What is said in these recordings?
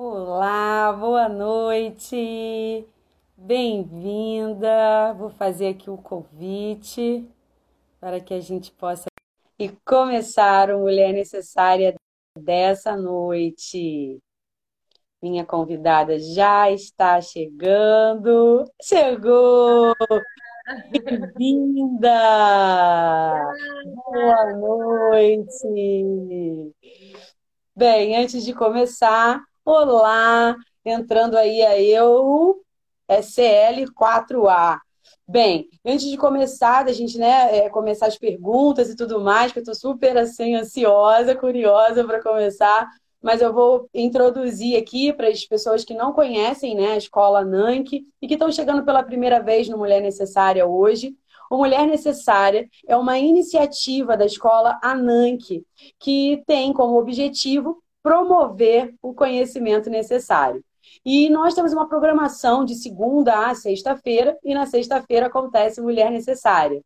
Olá, boa noite, bem-vinda. Vou fazer aqui o convite para que a gente possa e começar o Mulher Necessária dessa noite. Minha convidada já está chegando. Chegou! Bem-vinda! Boa noite! Bem, antes de começar, olá! Entrando aí a eu, SL4A. Bem, antes de começar, a gente, né, é, começar as perguntas e tudo mais, que eu estou super assim ansiosa, curiosa para começar, mas eu vou introduzir aqui para as pessoas que não conhecem, né, a escola Nank e que estão chegando pela primeira vez no Mulher Necessária hoje. O Mulher Necessária é uma iniciativa da escola Ananke, que tem como objetivo promover o conhecimento necessário. E nós temos uma programação de segunda a sexta-feira, e na sexta-feira acontece Mulher Necessária.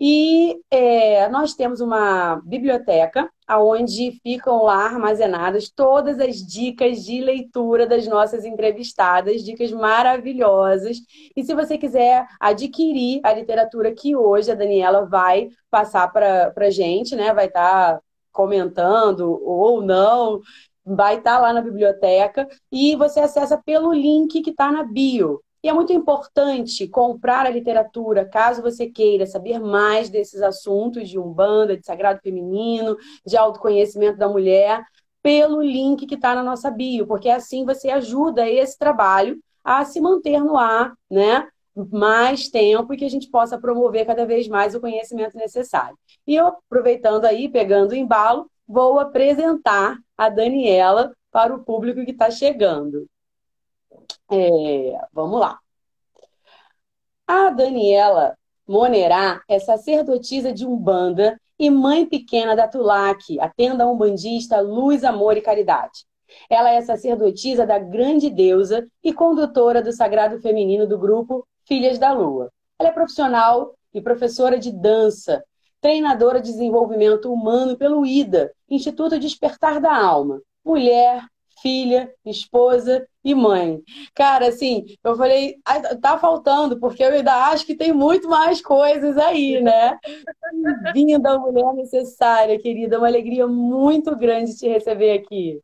E é, nós temos uma biblioteca onde ficam lá armazenadas todas as dicas de leitura das nossas entrevistadas, dicas maravilhosas. E se você quiser adquirir a literatura que hoje a Daniela vai passar para a gente, né? Vai estar tá comentando ou não vai estar tá lá na biblioteca e você acessa pelo link que está na bio. E é muito importante comprar a literatura, caso você queira saber mais desses assuntos de Umbanda, de Sagrado Feminino, de autoconhecimento da mulher, pelo link que está na nossa bio, porque assim você ajuda esse trabalho a se manter no ar, né? Mais tempo e que a gente possa promover cada vez mais o conhecimento necessário. E eu, aproveitando aí, pegando o embalo, vou apresentar a Daniela para o público que está chegando. É, vamos lá. A Daniela Monerá é sacerdotisa de Umbanda e mãe pequena da Tulac, a tenda umbandista Luz, Amor e Caridade. Ela é sacerdotisa da Grande Deusa e condutora do Sagrado Feminino do grupo Filhas da Lua. Ela é profissional e professora de dança, treinadora de desenvolvimento humano pelo IDA, Instituto Despertar da Alma, mulher, filha, esposa e mãe. Cara, assim, eu falei, tá faltando, porque eu ainda acho que tem muito mais coisas aí, né? Bem-vinda, mulher necessária, querida. Uma alegria muito grande te receber aqui.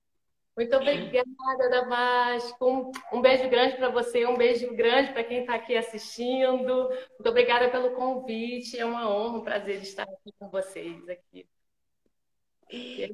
Muito obrigada, Damasco. Um beijo grande para você, um beijo grande para quem está aqui assistindo. Muito obrigada pelo convite. É uma honra, um prazer estar aqui com vocês aqui.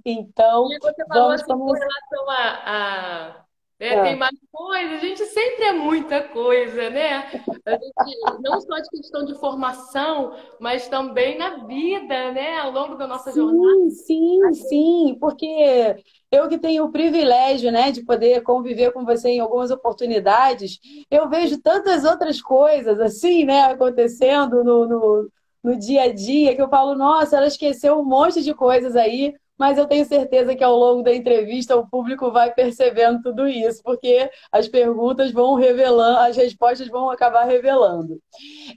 Então, e você falou vamos assim, com relação a, a né? É. Tem mais coisa, a gente sempre é muita coisa, né? Gente, não só de questão de formação, mas também na vida, né? Ao longo da nossa sim, jornada. Sim, sim, porque eu que tenho o privilégio, né, de poder conviver com você em algumas oportunidades, eu vejo tantas outras coisas assim, né, acontecendo no, no, no dia a dia, que eu falo, nossa, ela esqueceu um monte de coisas aí, mas eu tenho certeza que ao longo da entrevista o público vai percebendo tudo isso, porque as perguntas vão revelando, as respostas vão acabar revelando.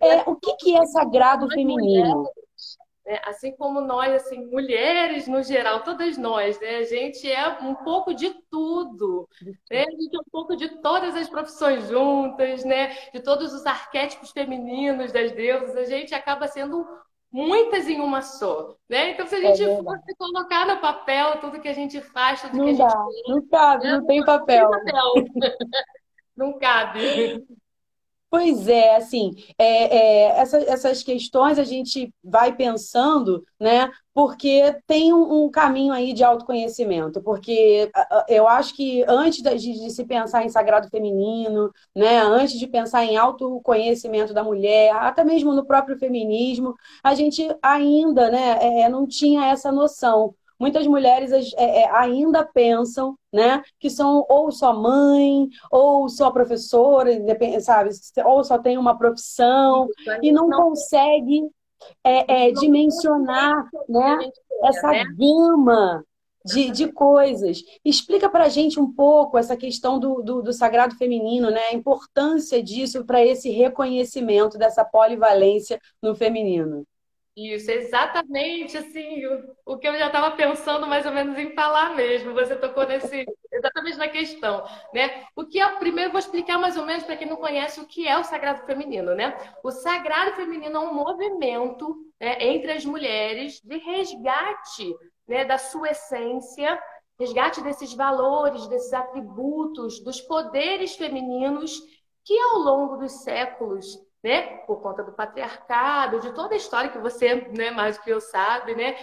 É, o que, que é sagrado feminino? Né? Assim como nós, assim, mulheres no geral, todas nós, né? A gente é um pouco de tudo, né? A gente é um pouco de todas as profissões juntas, né? De todos os arquétipos femininos das deusas, a gente acaba sendo muitas em uma só, né? Então, se a gente é fosse colocar no papel tudo que a gente faz, tudo não que a dá, gente não cabe, né? não tem papel. Não, tem papel. não cabe. Pois é, assim, é, é, essa, essas questões a gente vai pensando, né? Porque tem um, um, caminho aí de autoconhecimento, porque eu acho que antes de, de, se pensar em sagrado feminino, né? Antes de pensar em autoconhecimento da mulher, até mesmo no próprio feminismo, a gente ainda, né? É, não tinha essa noção muitas mulheres é, é, ainda pensam né, que são ou só mãe, ou só professora, sabe, ou só tem uma profissão, e não, não consegue é, é dimensionar né, essa né? gama de, de coisas. Explica para a gente um pouco essa questão do, do, do, sagrado feminino, né? a importância disso para esse reconhecimento dessa polivalência no feminino. Isso, exatamente assim, o, o que eu já estava pensando mais ou menos em falar mesmo. Você tocou nesse, exatamente na, questão, né? O que é, primeiro vou explicar mais ou menos para quem não conhece o que é o sagrado feminino, né? O sagrado feminino é um movimento né, entre as mulheres de resgate né, da sua essência, resgate desses valores, desses atributos, dos poderes femininos que ao longo dos séculos né? Por conta do patriarcado, de toda a história que você, né, mais do que eu sabe, né?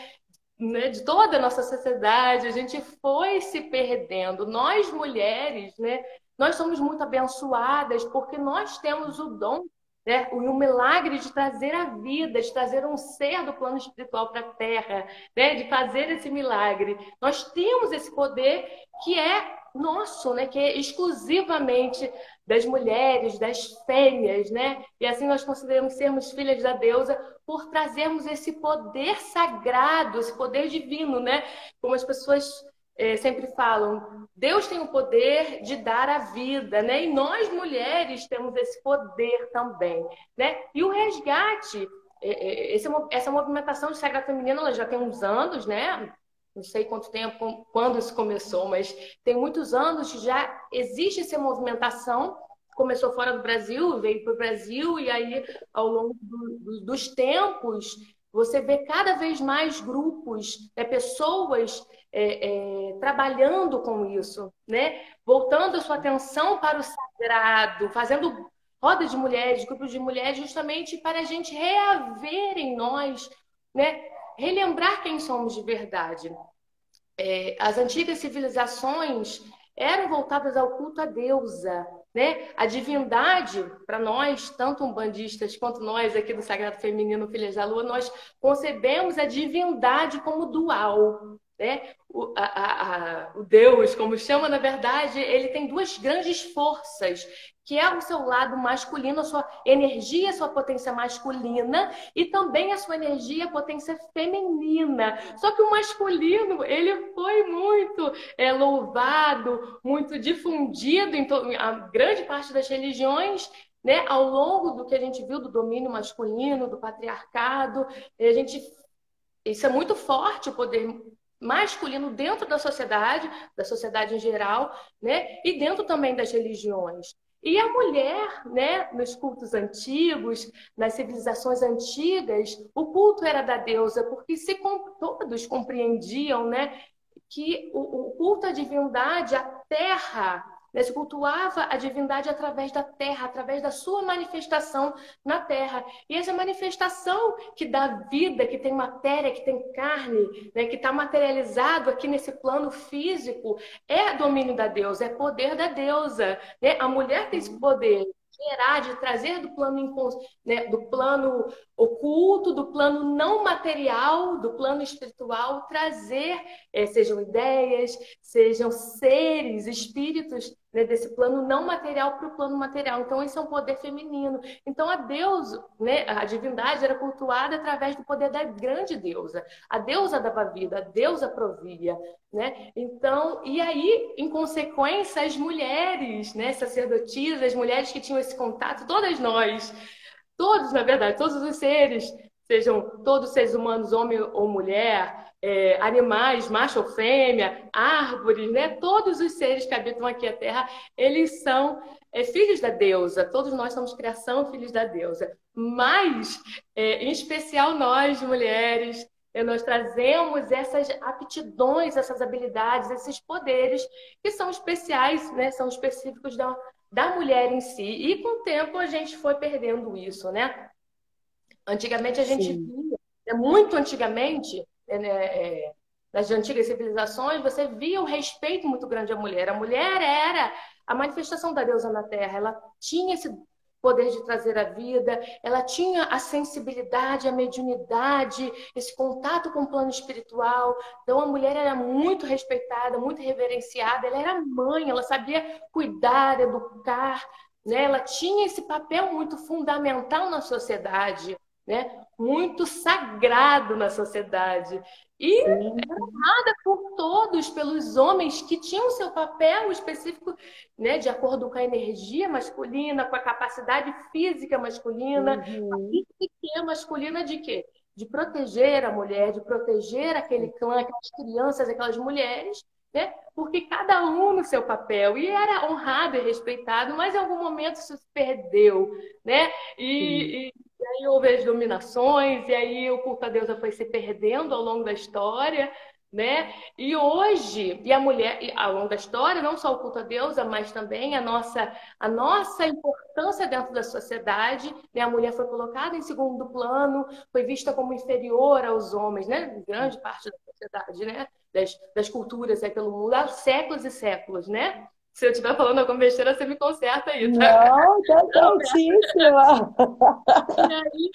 né? De toda a nossa sociedade, a gente foi se perdendo. Nós mulheres, né? Nós somos muito abençoadas porque nós temos o dom né? o milagre de trazer a vida, de trazer um ser do plano espiritual para a Terra, né? de fazer esse milagre. Nós temos esse poder que é nosso, né? que é exclusivamente das mulheres, das fêmeas, né? E assim nós consideramos sermos filhas da deusa por trazermos esse poder sagrado, esse poder divino, né? Como as pessoas é, sempre falam, Deus tem o poder de dar a vida, né? E nós mulheres temos esse poder também, né? E o resgate, é, esse, essa movimentação de sagrado feminino, ela já tem uns anos, né? Não sei quanto tempo, quando isso começou, mas tem muitos anos que já existe essa movimentação. Começou fora do Brasil, veio para o Brasil, e aí, ao longo do, do, dos tempos, você vê cada vez mais grupos, né, pessoas é, é, trabalhando com isso, né? voltando a sua atenção para o sagrado, fazendo rodas de mulheres, grupos de mulheres, justamente para a gente reaver em nós né, relembrar quem somos de verdade. É, as antigas civilizações eram voltadas ao culto à deusa, né? A divindade, para nós, tanto umbandistas quanto nós aqui do Sagrado Feminino Filhas da Lua, nós concebemos a divindade como dual, né? O, a, a, o Deus, como chama, na verdade, ele tem duas grandes forças, que é o seu lado masculino, a sua energia, a sua potência masculina, e também a sua energia, a potência feminina. Só que o masculino, ele foi muito é, louvado, muito difundido em a grande parte das religiões, né, ao longo do que a gente viu do domínio masculino, do patriarcado, a gente isso é muito forte o poder masculino dentro da sociedade, da sociedade em geral, né? E dentro também das religiões. E a mulher, né, nos cultos antigos, nas civilizações antigas, o culto era da deusa, porque se todos compreendiam, né, que o, culto à divindade, a terra, né? Se cultuava a divindade através da terra, através da sua manifestação na terra. E essa manifestação que dá vida, que tem matéria, que tem carne, né? que está materializado aqui nesse plano físico, é domínio da deusa, é poder da deusa. Né? A mulher tem esse poder gerar, de trazer do plano, né, do plano oculto, do plano não material, do plano espiritual, trazer, é, sejam ideias, sejam seres, espíritos né, desse plano não material para o plano material. Então, esse é um poder feminino. Então, a Deus, né, a divindade era cultuada através do poder da grande deusa. A deusa dava vida, a deusa provia. Né? Então, e aí, em consequência, as mulheres, né, sacerdotisas, as mulheres que tinham esse contato, todas nós, todos, na verdade, todos os seres, sejam todos seres humanos, homem ou mulher, é, animais, macho ou fêmea, árvores, né? Todos os seres que habitam aqui a Terra, eles são é, filhos da deusa. Todos nós somos criação, filhos da deusa. Mas, é, em especial nós, mulheres, né, nós trazemos essas aptidões, essas habilidades, esses poderes que são especiais, né? São específicos da, da mulher em si. E com o tempo a gente foi perdendo isso, né? Antigamente a gente Sim. via, né, muito antigamente, é, né, é, nas antigas civilizações, você via o respeito muito grande à mulher. A mulher era a manifestação da deusa na Terra. Ela tinha esse poder de trazer a vida, ela tinha a sensibilidade, a mediunidade, esse contato com o plano espiritual. Então a mulher era muito respeitada, muito reverenciada, ela era mãe, ela sabia cuidar, educar, né? Ela tinha esse papel muito fundamental na sociedade, né? Muito sagrado na sociedade. E amada por todos, pelos homens que tinham seu papel específico, né, de acordo com a energia masculina, com a capacidade física masculina, uhum. a masculina de quê? De proteger a mulher, de proteger aquele clã, aquelas crianças, aquelas mulheres, né? Porque cada um no seu papel e era honrado e respeitado, mas em algum momento isso se perdeu, né? E aí houve as dominações e aí o culto a deusa foi se perdendo ao longo da história, né? E hoje, e a mulher, ao longo da história, não só o culto a deusa, mas também a nossa, a nossa importância dentro da sociedade, né? A mulher foi colocada em segundo plano, foi vista como inferior aos homens, né? Grande parte da sociedade, né? Das, das culturas aí pelo mundo há séculos e séculos, né? Se eu estiver falando alguma besteira, você me conserta aí, tá? Não, tá certíssima. e aí,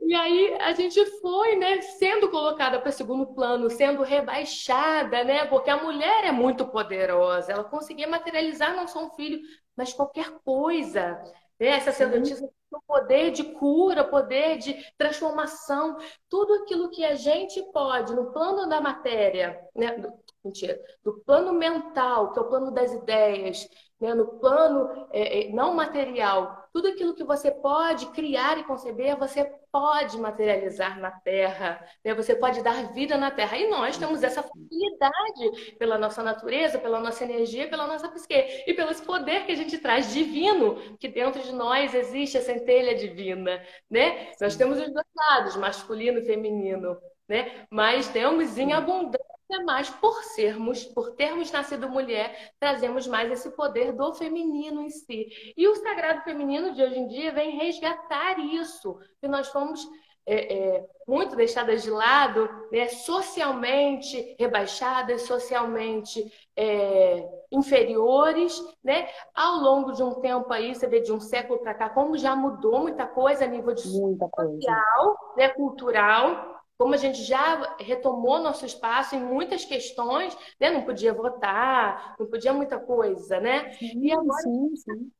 e aí a gente foi, né, sendo colocada para segundo plano, sendo rebaixada, né? Porque a mulher é muito poderosa, ela conseguia materializar não só um filho, mas qualquer coisa. Né? Essa sacerdotisa poder de cura, poder de transformação, tudo aquilo que a gente pode no plano da matéria, né? Mentira, do plano mental, que é o plano das ideias, né? no plano é, é não material, tudo aquilo que você pode criar e conceber, você pode materializar na Terra, né? você pode dar vida na Terra. E nós temos essa facilidade pela nossa natureza, pela nossa energia, pela nossa psique e pelo esse poder que a gente traz divino, que dentro de nós existe a centelha divina. Né? Nós temos os dois lados, masculino e feminino. Né? Mas temos em abundância mais por sermos, por termos nascido mulher, trazemos mais esse poder do feminino em si. E o sagrado feminino de hoje em dia vem resgatar isso, que nós fomos é, é, muito deixadas de lado, né, socialmente rebaixadas, socialmente é, inferiores, né? Ao longo de um tempo aí, você vê de um século para cá, como já mudou muita coisa a nível de muita social, coisa. né, cultural como a gente já retomou nosso espaço em muitas questões, né? Não podia votar, não podia muita coisa, né? Sim, e agora sim, sim.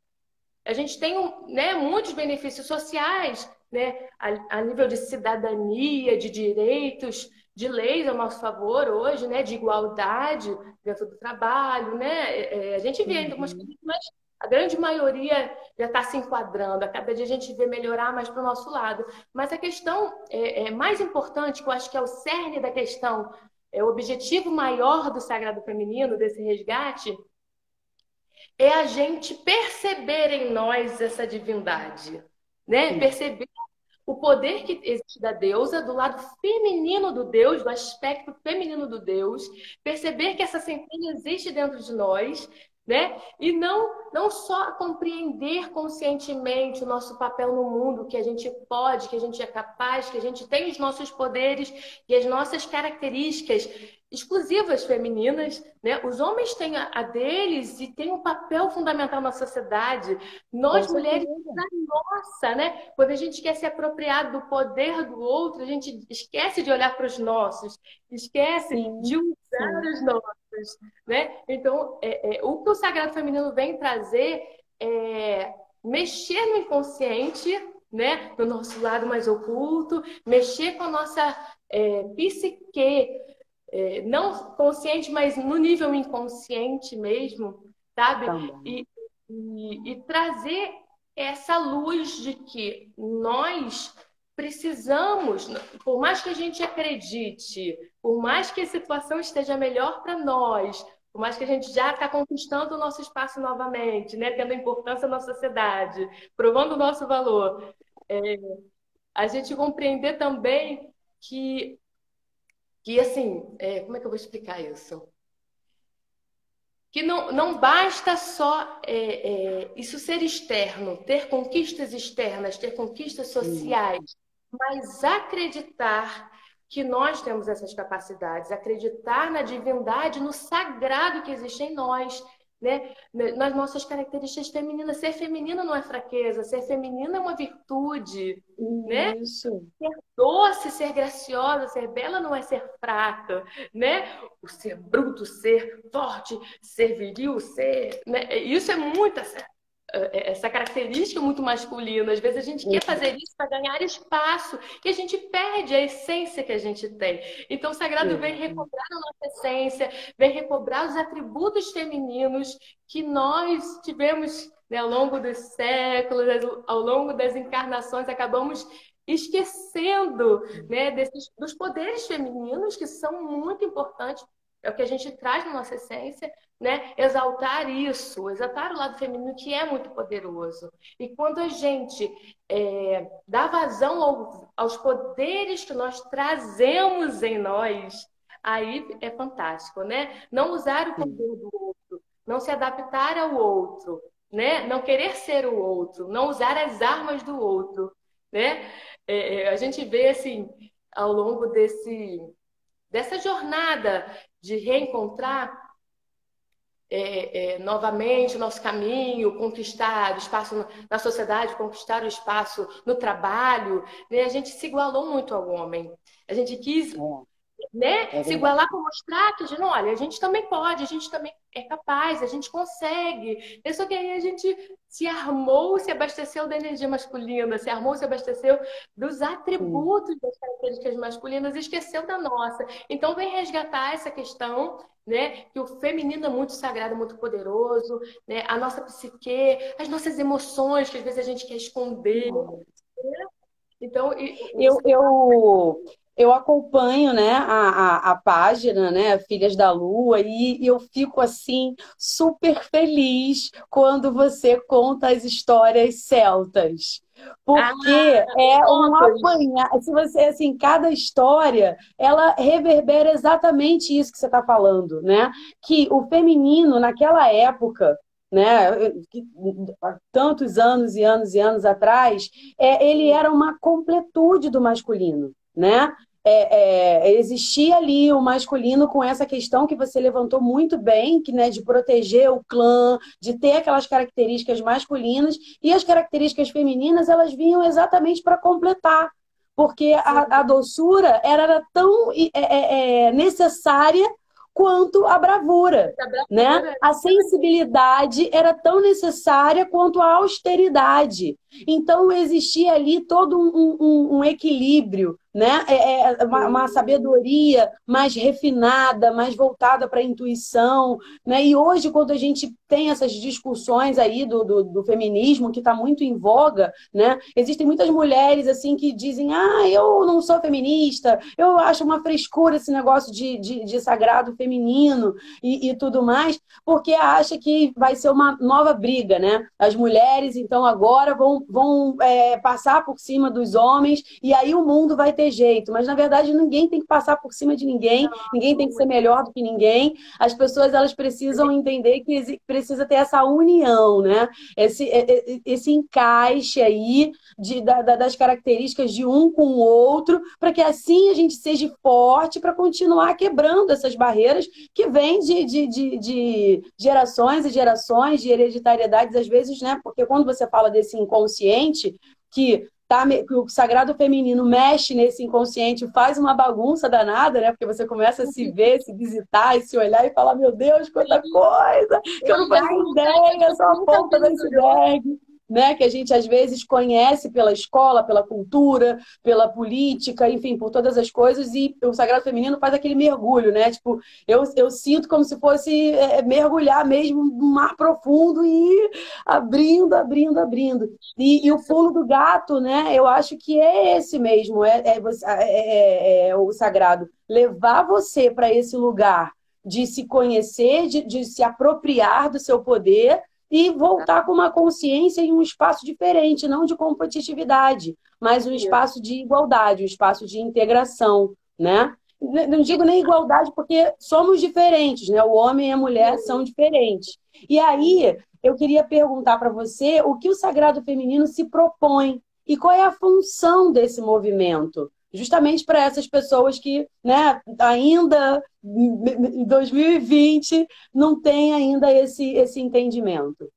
a gente tem né, muitos benefícios sociais, né? A, a, nível de cidadania, de direitos, de leis ao nosso favor hoje, né? De igualdade dentro do trabalho, né? É, é a gente vê ainda algumas uhum. coisas, mas a grande maioria já está se enquadrando, a cada dia a gente vê melhorar mais para o nosso lado. Mas a questão é, é, mais importante, que eu acho que é o cerne da questão, é o objetivo maior do Sagrado Feminino, desse resgate, é a gente perceber em nós essa divindade, né? Perceber o poder que existe da deusa, do lado feminino do Deus, do aspecto feminino do Deus, perceber que essa centelha existe dentro de nós, né? E não não só compreender conscientemente o nosso papel no mundo, que a gente pode, que a gente é capaz, que a gente tem os nossos poderes e as nossas características exclusivas femininas, né? Os homens têm a, deles e têm um papel fundamental na sociedade. Nós mulheres a nossa, né? Quando a gente quer se apropriar do poder do outro, a gente esquece de olhar para os nossos, esquece sim, de usar os nossos né? Então, é, é, o que o Sagrado Feminino vem trazer é mexer no inconsciente, né? No nosso lado mais oculto, mexer com a nossa é, psique, é, não consciente, mas no nível inconsciente mesmo, sabe? E, e, e trazer essa luz de que nós precisamos, por mais que a gente acredite, por mais que a situação esteja melhor para nós, por mais que a gente já está conquistando o nosso espaço novamente, né, tendo importância na sociedade, provando o nosso valor, é, a gente compreender também que, que assim, é, como é que eu vou explicar isso? que não, não basta só é, é, isso ser externo, ter conquistas externas, ter conquistas sociais, mas acreditar que nós temos essas capacidades, acreditar na divindade, no sagrado que existe em nós, né? Nas nossas características femininas. Ser feminina não é fraqueza, ser feminina é uma virtude, né? Isso. né? Ser doce, ser graciosa, ser bela não é ser fraca, né? O ser bruto, ser forte, ser viril, ser, né? Isso é muito é, essa característica muito masculina. Às vezes a gente quer fazer isso para ganhar espaço e a gente perde a essência que a gente tem. Então o sagrado vem recobrar a nossa essência, vem recobrar os atributos femininos que nós tivemos né, ao longo dos séculos, ao longo das encarnações, acabamos esquecendo né, desses, dos poderes femininos que são muito importantes é o que a gente traz na nossa essência, né? Exaltar isso, exaltar o lado feminino que é muito poderoso. E quando a gente é, dá vazão ao, aos poderes que nós trazemos em nós, aí é fantástico, né? Não usar o poder do outro, não se adaptar ao outro, né? Não querer ser o outro, não usar as armas do outro, né? É, é a gente vê assim ao longo desse dessa jornada de reencontrar é, é, novamente o nosso caminho, conquistar o espaço na sociedade, conquistar o espaço no trabalho, né? a gente se igualou muito ao homem. A gente quis é. Né, é se igualar para mostrar que, não, olha, a gente também pode, a gente também é capaz, a gente consegue. É só que aí a gente se armou, se abasteceu da energia masculina, se armou, se abasteceu dos atributos das características masculinas e esqueceu da nossa. Então, vem resgatar essa questão né? Que o feminino é muito sagrado, muito poderoso, né? A nossa psique, as nossas emoções que às vezes a gente quer esconder. Né? Então, eu, eu, eu acompanho né, a, a, a, página, né, Filhas da Lua, e, e eu fico assim super feliz quando você conta as histórias celtas. Porque ah, é um apanhar. Se você, assim, cada história, ela reverbera exatamente isso que você está falando, né? Que o feminino, naquela época, né, há tantos anos e anos e anos atrás, é, ele era uma completude do masculino, né? é, é, existia ali o masculino com essa questão que você levantou muito bem, que né, de proteger o clã, de ter aquelas características masculinas, e as características femininas elas vinham exatamente para completar. Porque a, a, doçura era tão é, é, é, necessária quanto a bravura, a bravura, né? A sensibilidade era tão necessária quanto a austeridade. Então existia ali todo um, um, um equilíbrio né? É, é uma, uma, sabedoria mais refinada, mais voltada para a intuição, né? E hoje, quando a gente tem essas discussões aí do, do, do feminismo que está muito em voga, né? Existem muitas mulheres assim que dizem, ah, eu não sou feminista, eu acho uma frescura esse negócio de, de, de sagrado feminino e, e tudo mais, porque acha que vai ser uma nova briga, né? As mulheres, então, agora vão, vão é, passar por cima dos homens e aí o mundo vai ter ter jeito, mas na verdade ninguém tem que passar por cima de ninguém, ninguém tem que ser melhor do que ninguém. As pessoas elas precisam entender que precisa ter essa união, né? Esse, esse encaixe aí de, da, das características de um com o outro, para que assim a gente seja forte para continuar quebrando essas barreiras que vêm de, de, de, de gerações e gerações de hereditariedades, às vezes, né? Porque quando você fala desse inconsciente, que tá, que o sagrado feminino mexe nesse inconsciente, faz uma bagunça danada, né? Porque você começa a se ver, se visitar e se olhar e falar, meu Deus, quanta coisa, que eu não faço ideia, só a ponta do iceberg né, que a gente às vezes conhece pela escola, pela cultura, pela política, enfim, por todas as coisas, e o Sagrado Feminino faz aquele mergulho, né? Tipo, eu, eu sinto como se fosse é, mergulhar mesmo no mar profundo e abrindo, abrindo, abrindo. E, e, o pulo do gato, né? Eu acho que é esse mesmo, é, é, é, é o sagrado. Levar você para esse lugar de se conhecer, de, de se apropriar do seu poder e voltar com uma consciência em um espaço diferente, não de competitividade, mas um espaço de igualdade, um espaço de integração, né? Não digo nem igualdade porque somos diferentes, né? O homem e a mulher são diferentes. E aí, eu queria perguntar para você o que o sagrado feminino se propõe e qual é a função desse movimento justamente para essas pessoas que né, ainda em 2020 não tem ainda esse, esse entendimento.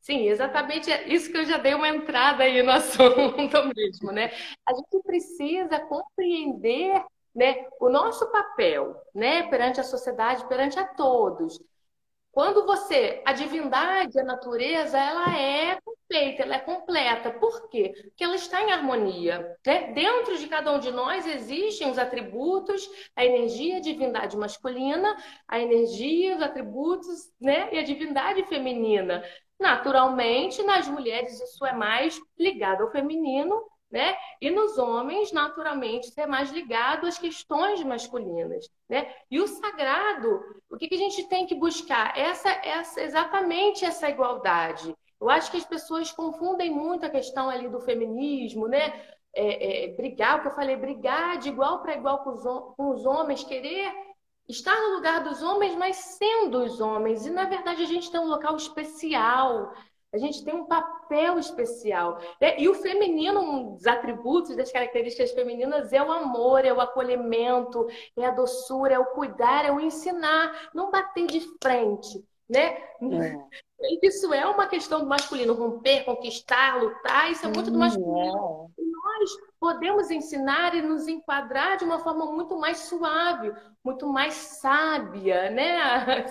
Sim, exatamente é isso que eu já dei uma entrada aí no assunto mesmo, né? A gente precisa compreender né, o nosso papel né, perante a sociedade, perante a todos. Quando você, a divindade, a natureza, ela é perfeita, ela é completa. Por quê? Porque ela está em harmonia. Né? Dentro de cada um de nós existem os atributos, a energia, a divindade masculina, a energia, os atributos, né? E a divindade feminina. Naturalmente, nas mulheres isso é mais ligado ao feminino, né? E nos homens, naturalmente, ser mais ligado às questões masculinas, né? E o sagrado, o que, que a gente tem que buscar? Essa, essa, exatamente essa igualdade. Eu acho que as pessoas confundem muito a questão ali do feminismo, né? É, é, brigar, o que eu falei, brigar de igual para igual com os, com os homens, querer estar no lugar dos homens, mas sendo os homens. E, na verdade, a gente tem um local especial, a gente tem um papel especial. Né? E o feminino, um dos atributos, das características femininas, é o amor, é o acolhimento, é a doçura, é o cuidar, é o ensinar, não bater de frente. Né? É. Isso é uma questão do masculino, romper, conquistar, lutar, isso é muito do masculino. É. E nós podemos ensinar e nos enquadrar de uma forma muito mais suave, muito mais sábia, né?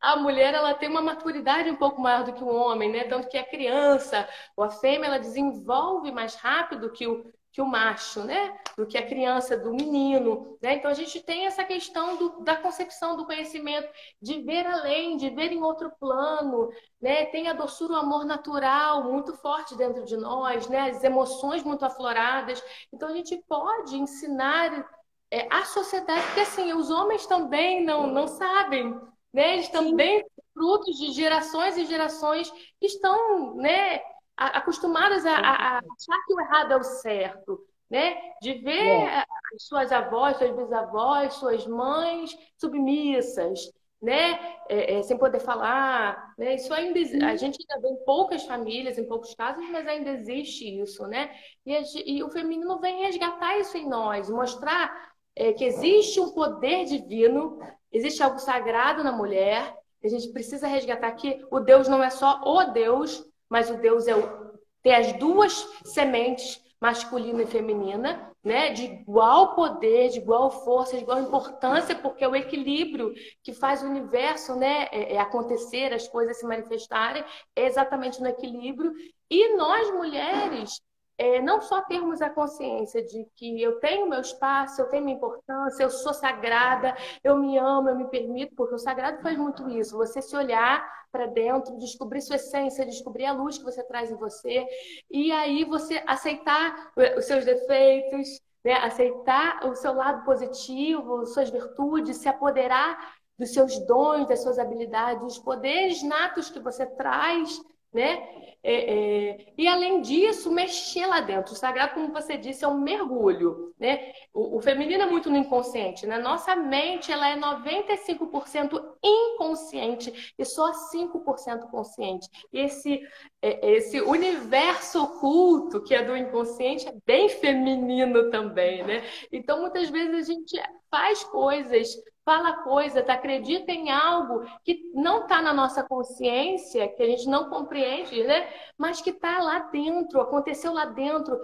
A mulher ela tem uma maturidade um pouco maior do que o homem, né? Tanto que a criança ou a fêmea ela desenvolve mais rápido que o que o macho, né? Do que a criança, do menino, né? Então a gente tem essa questão do, da concepção do conhecimento, de ver além, de ver em outro plano, né? Tem a doçura, o amor natural muito forte dentro de nós, né? As emoções muito afloradas. Então a gente pode ensinar é, a sociedade, porque assim, os homens também não, não sabem, né? Eles também Sim. frutos de gerações e gerações que estão, né? Acostumadas a, a, achar que o errado é o certo, né? De ver é. as suas avós, suas bisavós, suas mães submissas, né? É, é, sem poder falar, né? Isso ainda a gente ainda vê em poucas famílias, em poucos casos, mas ainda existe isso, né? E, a, e o feminino vem resgatar isso em nós, mostrar é, que existe um poder divino, existe algo sagrado na mulher. A gente precisa resgatar que o Deus não é só o Deus, mas o Deus é o, tem as duas sementes, masculina e feminina, né? De igual poder, de igual força, de igual importância, porque é o equilíbrio que faz o universo, né, é, é acontecer, as coisas se manifestarem, é exatamente no equilíbrio. E nós mulheres é, não só termos a consciência de que eu tenho meu espaço, eu tenho minha importância, eu sou sagrada, eu me amo, eu me permito, porque o sagrado faz muito isso. Você se olhar para dentro, descobrir sua essência, descobrir a luz que você traz em você, e aí você aceitar os seus defeitos, né? aceitar o seu lado positivo, suas virtudes, se apoderar dos seus dons, das suas habilidades, dos poderes natos que você traz né? É, é, e além disso, mexer lá dentro. O sagrado, como você disse, é um mergulho, né? O, o feminino é muito no inconsciente, né? Nossa mente, ela é 95% inconsciente e só 5% consciente. E esse, é, esse universo oculto que é do inconsciente é bem feminino também, né? Então, muitas vezes a gente faz coisas fala coisa, tá, acredita em algo que não está na nossa consciência, que a gente não compreende, né? Mas que está lá dentro, aconteceu lá dentro,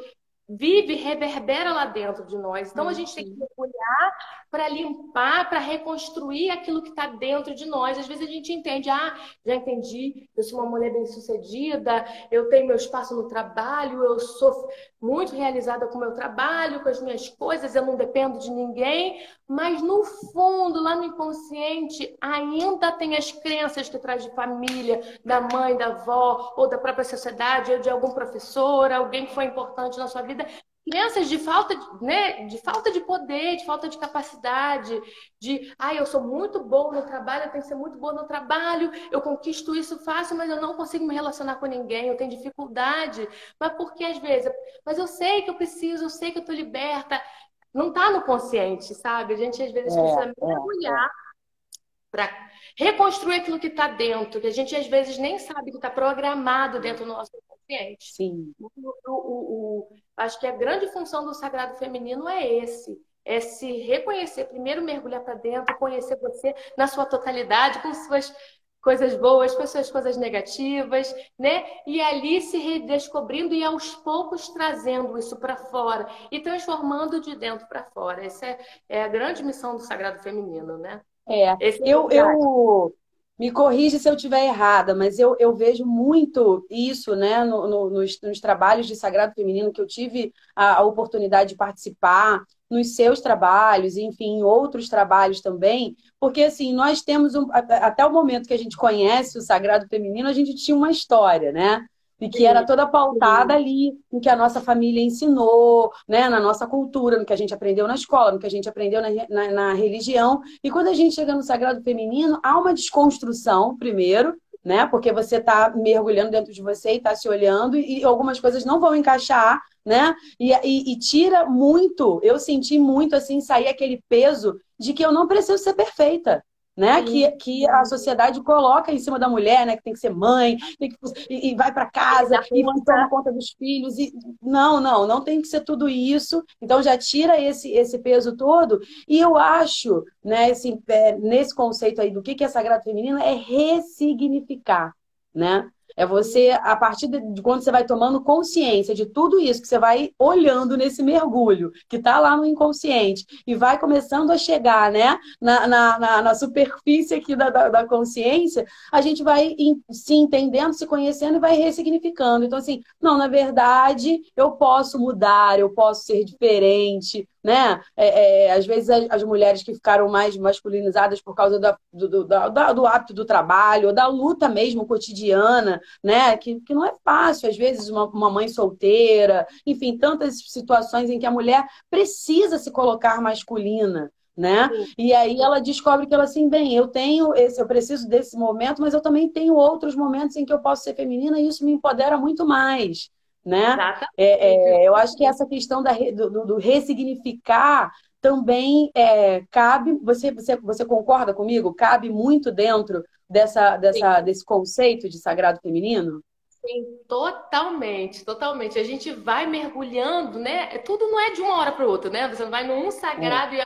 vive, reverbera lá dentro de nós. Então a gente tem que olhar para limpar, para reconstruir aquilo que está dentro de nós. Às vezes a gente entende, ah, já entendi, eu sou uma mulher bem-sucedida, eu tenho meu espaço no trabalho, eu sou muito realizada com o meu trabalho, com as minhas coisas, eu não dependo de ninguém, mas no fundo, lá no inconsciente, ainda tem as crenças que traz de família, da mãe, da avó, ou da própria sociedade, ou de algum professor, alguém que foi importante na sua vida, crianças de falta de, né, de falta de poder, de falta de capacidade, de, ah, eu sou muito bom no trabalho, eu tenho que ser muito boa no trabalho, eu conquisto isso fácil, mas eu não consigo me relacionar com ninguém, eu tenho dificuldade. Mas por que às vezes? Mas eu sei que eu preciso, eu sei que eu estou liberta. Não está no consciente, sabe? A gente às vezes é, precisa é, mergulhar é, para reconstruir aquilo que está dentro, que a gente às vezes nem sabe que está programado dentro do nosso consciente. Sim. O, o, o, acho que a grande função do sagrado feminino é esse. É se reconhecer, primeiro mergulhar para dentro, conhecer você na sua totalidade, com suas coisas boas, com suas coisas negativas, né? E ali se redescobrindo e aos poucos trazendo isso para fora e transformando de dentro para fora. Essa é, é, a grande missão do sagrado feminino, né? É, Esse eu, é eu, me corrija se eu estiver errada, mas eu, eu vejo muito isso né, no, no, nos, nos, trabalhos de Sagrado Feminino que eu tive a, a, oportunidade de participar, nos seus trabalhos, enfim, em outros trabalhos também, porque assim, nós temos um, até o momento que a gente conhece o Sagrado Feminino, a gente tinha uma história, né? E que era toda pautada ali no que a nossa família ensinou, né, na nossa cultura, no que a gente aprendeu na escola, no que a gente aprendeu na, na, na religião. E quando a gente chega no sagrado feminino, há uma desconstrução, primeiro, né? Porque você está mergulhando dentro de você e está se olhando e algumas coisas não vão encaixar, né? E, e, e, tira muito. Eu senti muito assim sair aquele peso de que eu não preciso ser perfeita né? Que, que a sociedade coloca em cima da mulher, né? Que tem que ser mãe, que, e, e, vai para casa e toma conta dos filhos. E não, não, não tem que ser tudo isso. Então já tira esse, esse peso todo. E eu acho, né? Assim, nesse conceito aí do que é sagrado feminino é ressignificar, né? É você, a partir de quando você vai tomando consciência de tudo isso, que você vai olhando nesse mergulho, que está lá no inconsciente, e vai começando a chegar né, na, na, na, na superfície aqui da, da, da, consciência, a gente vai se entendendo, se conhecendo e vai ressignificando. Então, assim, não, na verdade, eu posso mudar, eu posso ser diferente, né? É, é, às vezes as, mulheres que ficaram mais masculinizadas por causa da, do, do, da, do hábito do trabalho, ou da luta mesmo cotidiana, né? Que, que não é fácil, às vezes, uma, uma mãe solteira, enfim, tantas situações em que a mulher precisa se colocar masculina. Né? E aí ela descobre que ela assim, bem, eu tenho esse, eu preciso desse momento, mas eu também tenho outros momentos em que eu posso ser feminina e isso me empodera muito mais né? É, é, eu acho que essa questão da, do, do ressignificar também é, cabe. Você, você, você concorda comigo? Cabe muito dentro dessa, dessa, desse conceito de sagrado feminino? Sim, totalmente, totalmente. A gente vai mergulhando, né? Tudo não é de uma hora para outra, né? Você não vai num sagrado é.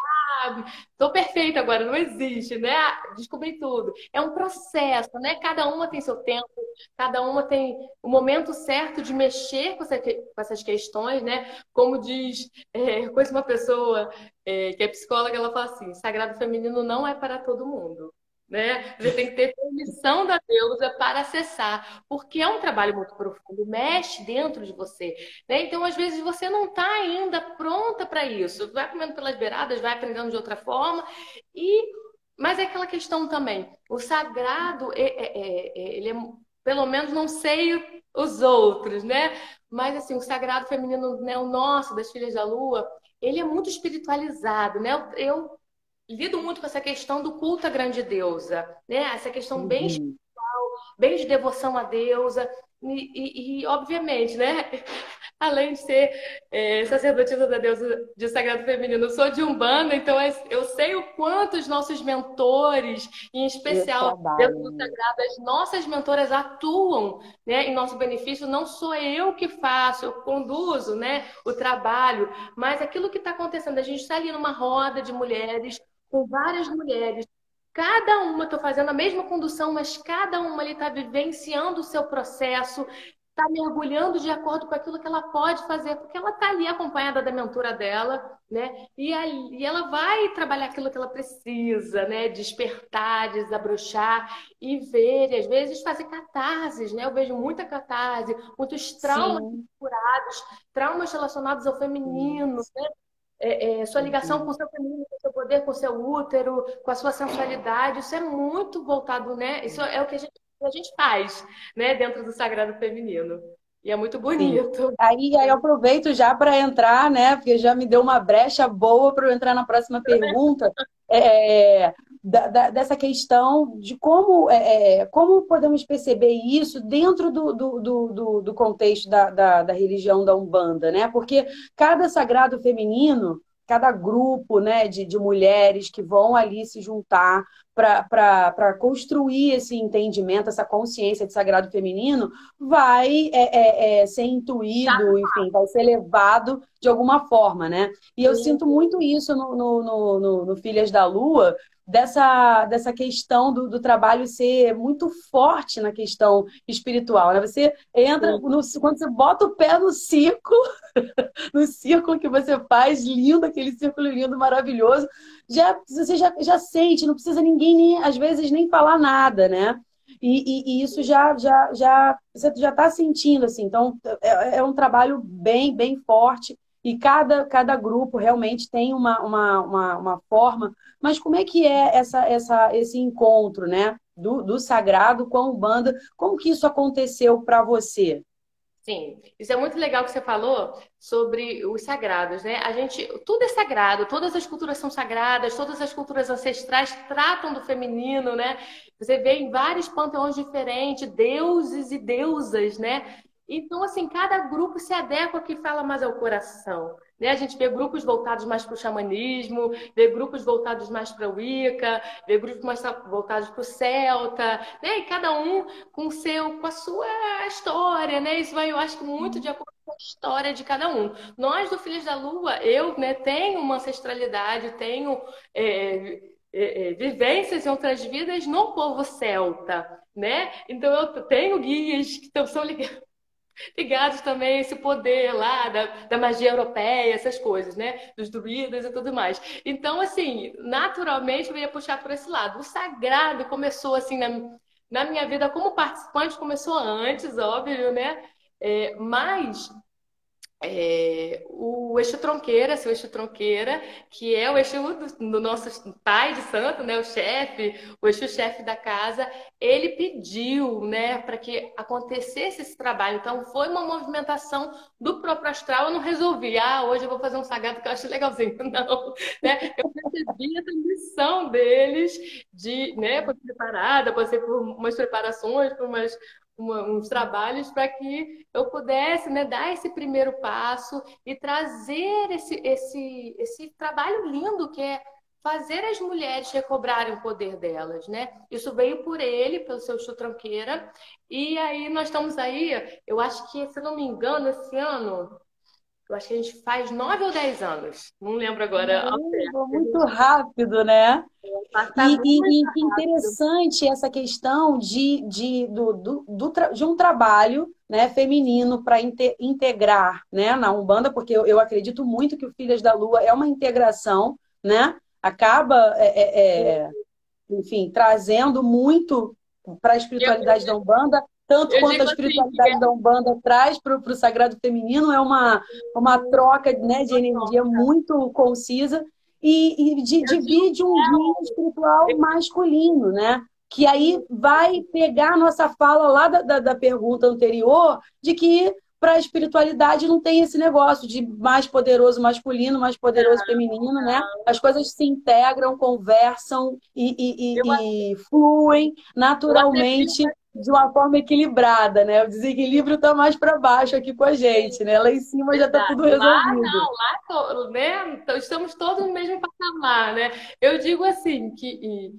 E tô perfeita agora, não existe, né? Descobri tudo. É um processo, né? Cada uma tem seu tempo, cada uma tem o momento certo de mexer com, essa, com essas questões, né? Como diz, é, conheço uma pessoa é, que é psicóloga, ela fala assim: sagrado feminino não é para todo mundo né? Você tem que ter permissão da deusa para acessar, porque é um trabalho muito profundo, mexe dentro de você, né? Então, às vezes, você não está ainda pronta para isso. Vai comendo pelas beiradas, vai aprendendo de outra forma, e mas é aquela questão também. O sagrado, é, é, é, é ele é, pelo menos não sei os outros, né? Mas assim, o sagrado feminino, né, o nosso, das filhas da lua, ele é muito espiritualizado, né? Eu, eu lido muito com essa questão do culto à grande deusa, né? Essa questão uhum. bem espiritual, bem de devoção à deusa. E, e, e obviamente, né? Além de ser é, sacerdotisa da deusa de sagrado feminino, eu sou de Umbanda, então é, eu sei o quanto os nossos mentores, em especial dentro do sagrado, as nossas mentoras atuam né, em nosso benefício. Não sou eu que faço, eu conduzo né, o trabalho, mas aquilo que está acontecendo, a gente está ali numa roda de mulheres com várias mulheres. Cada uma, estou fazendo a mesma condução, mas cada uma ali está vivenciando o seu processo, está mergulhando de acordo com aquilo que ela pode fazer, porque ela está ali acompanhada da mentora dela, né? E, aí, e ela vai trabalhar aquilo que ela precisa, né? Despertar, desabrochar e ver, e às vezes fazer catarses, né? Eu vejo muita catarse, muitos traumas Sim. curados, traumas relacionados ao feminino, né? É, é, sua ligação com o seu feminino, com o seu poder, com o seu útero, com a sua sensualidade, isso é muito voltado, né? Isso é o que a gente, a gente faz, né, dentro do sagrado feminino. E é muito bonito. Aí, aí eu aproveito já para entrar, né? Porque já me deu uma brecha boa para eu entrar na próxima pergunta. É, da, da, dessa questão de como, é, é, como podemos perceber isso dentro do, do, do, do contexto da, da, da, religião da Umbanda, né? Porque cada sagrado feminino, cada grupo né, de, de mulheres que vão ali se juntar para construir esse entendimento, essa consciência de sagrado feminino, vai é, é, é ser intuído, enfim, vai ser levado de alguma forma, né? E eu sinto muito isso no, no, no, no Filhas da Lua, dessa, dessa questão do, do, trabalho ser muito forte na questão espiritual. Né? Você entra, no, quando você bota o pé no círculo, no círculo que você faz, lindo, aquele círculo lindo, maravilhoso, já, você já, já sente, não precisa ninguém, nem, às vezes, nem falar nada, né? E, e, e, isso já, já, já você já está sentindo assim. Então é, é, um trabalho bem, bem forte e cada, cada grupo realmente tem uma, uma, uma, uma forma. Mas como é que é essa, essa, esse encontro, né? Do, do sagrado com a Umbanda. Como que isso aconteceu para você? Sim, isso é muito legal que você falou sobre os sagrados, né? A gente, tudo é sagrado, todas as culturas são sagradas, todas as culturas ancestrais tratam do feminino, né? Você vê em vários panteões diferentes, deuses e deusas, né? Então, assim, cada grupo se adequa ao que fala mais ao coração. Né? A gente vê grupos voltados mais para o xamanismo, vê grupos voltados mais para o Wicca, vê grupos mais voltados para o Celta, né? e cada um com, seu, com a sua história. Né? Isso vai, eu acho, muito de acordo com a história de cada um. Nós, do Filhos da Lua, eu né, tenho uma ancestralidade, tenho é, é, é, vivências em outras vidas no povo celta. Né? Então, eu tenho guias que são ligados ligados também a esse poder lá da, da magia europeia, essas coisas, né? Dos druidas e tudo mais. Então, assim, naturalmente eu ia puxar por esse lado. O sagrado começou assim na, na minha vida como participante, começou antes, óbvio, né? É, mas é, o eixo tronqueira, seu eixo tronqueira, que é o eixo do, do nosso pai de santo, né, o chefe, o eixo chefe da casa, ele pediu, né, para que acontecesse esse trabalho. Então foi uma movimentação do próprio astral. Eu não resolvi, ah, hoje eu vou fazer um sagrado que eu acho legalzinho, não, né? Eu percebi essa missão deles de, né, por preparada, ser por umas preparações, por umas uma, uns trabalhos para que eu pudesse né, dar esse primeiro passo e trazer esse, esse, esse trabalho lindo que é fazer as mulheres recobrarem o poder delas, né? Isso veio por ele, pelo seu chutranqueira, e aí nós estamos aí, eu acho que, se não me engano, esse ano, eu acho que a gente faz nove ou dez anos, não lembro agora. Muito, muito rápido, né? E, e, e interessante essa questão de, de, do, do, do, de um trabalho né, feminino para integrar né, na Umbanda, porque eu, eu, acredito muito que o Filhas da Lua é uma integração, né? Acaba, é, é, é enfim, trazendo muito para a espiritualidade da Umbanda, tanto quanto a assim, espiritualidade assim, da Umbanda traz para o sagrado feminino, é uma, uma troca né, de energia muito concisa e, e de, divide um guia espiritual masculino, né? Que aí vai pegar a nossa fala lá da, da, da pergunta anterior de que para a espiritualidade não tem esse negócio de mais poderoso masculino, mais poderoso feminino, né? As coisas se integram, conversam e, e, e, e fluem naturalmente de uma forma equilibrada, né? O desequilíbrio está mais para baixo aqui com a gente, né? Lá em cima já está tudo resolvido. Lá não, lá né? Então, estamos todos no mesmo patamar, né? Eu digo assim que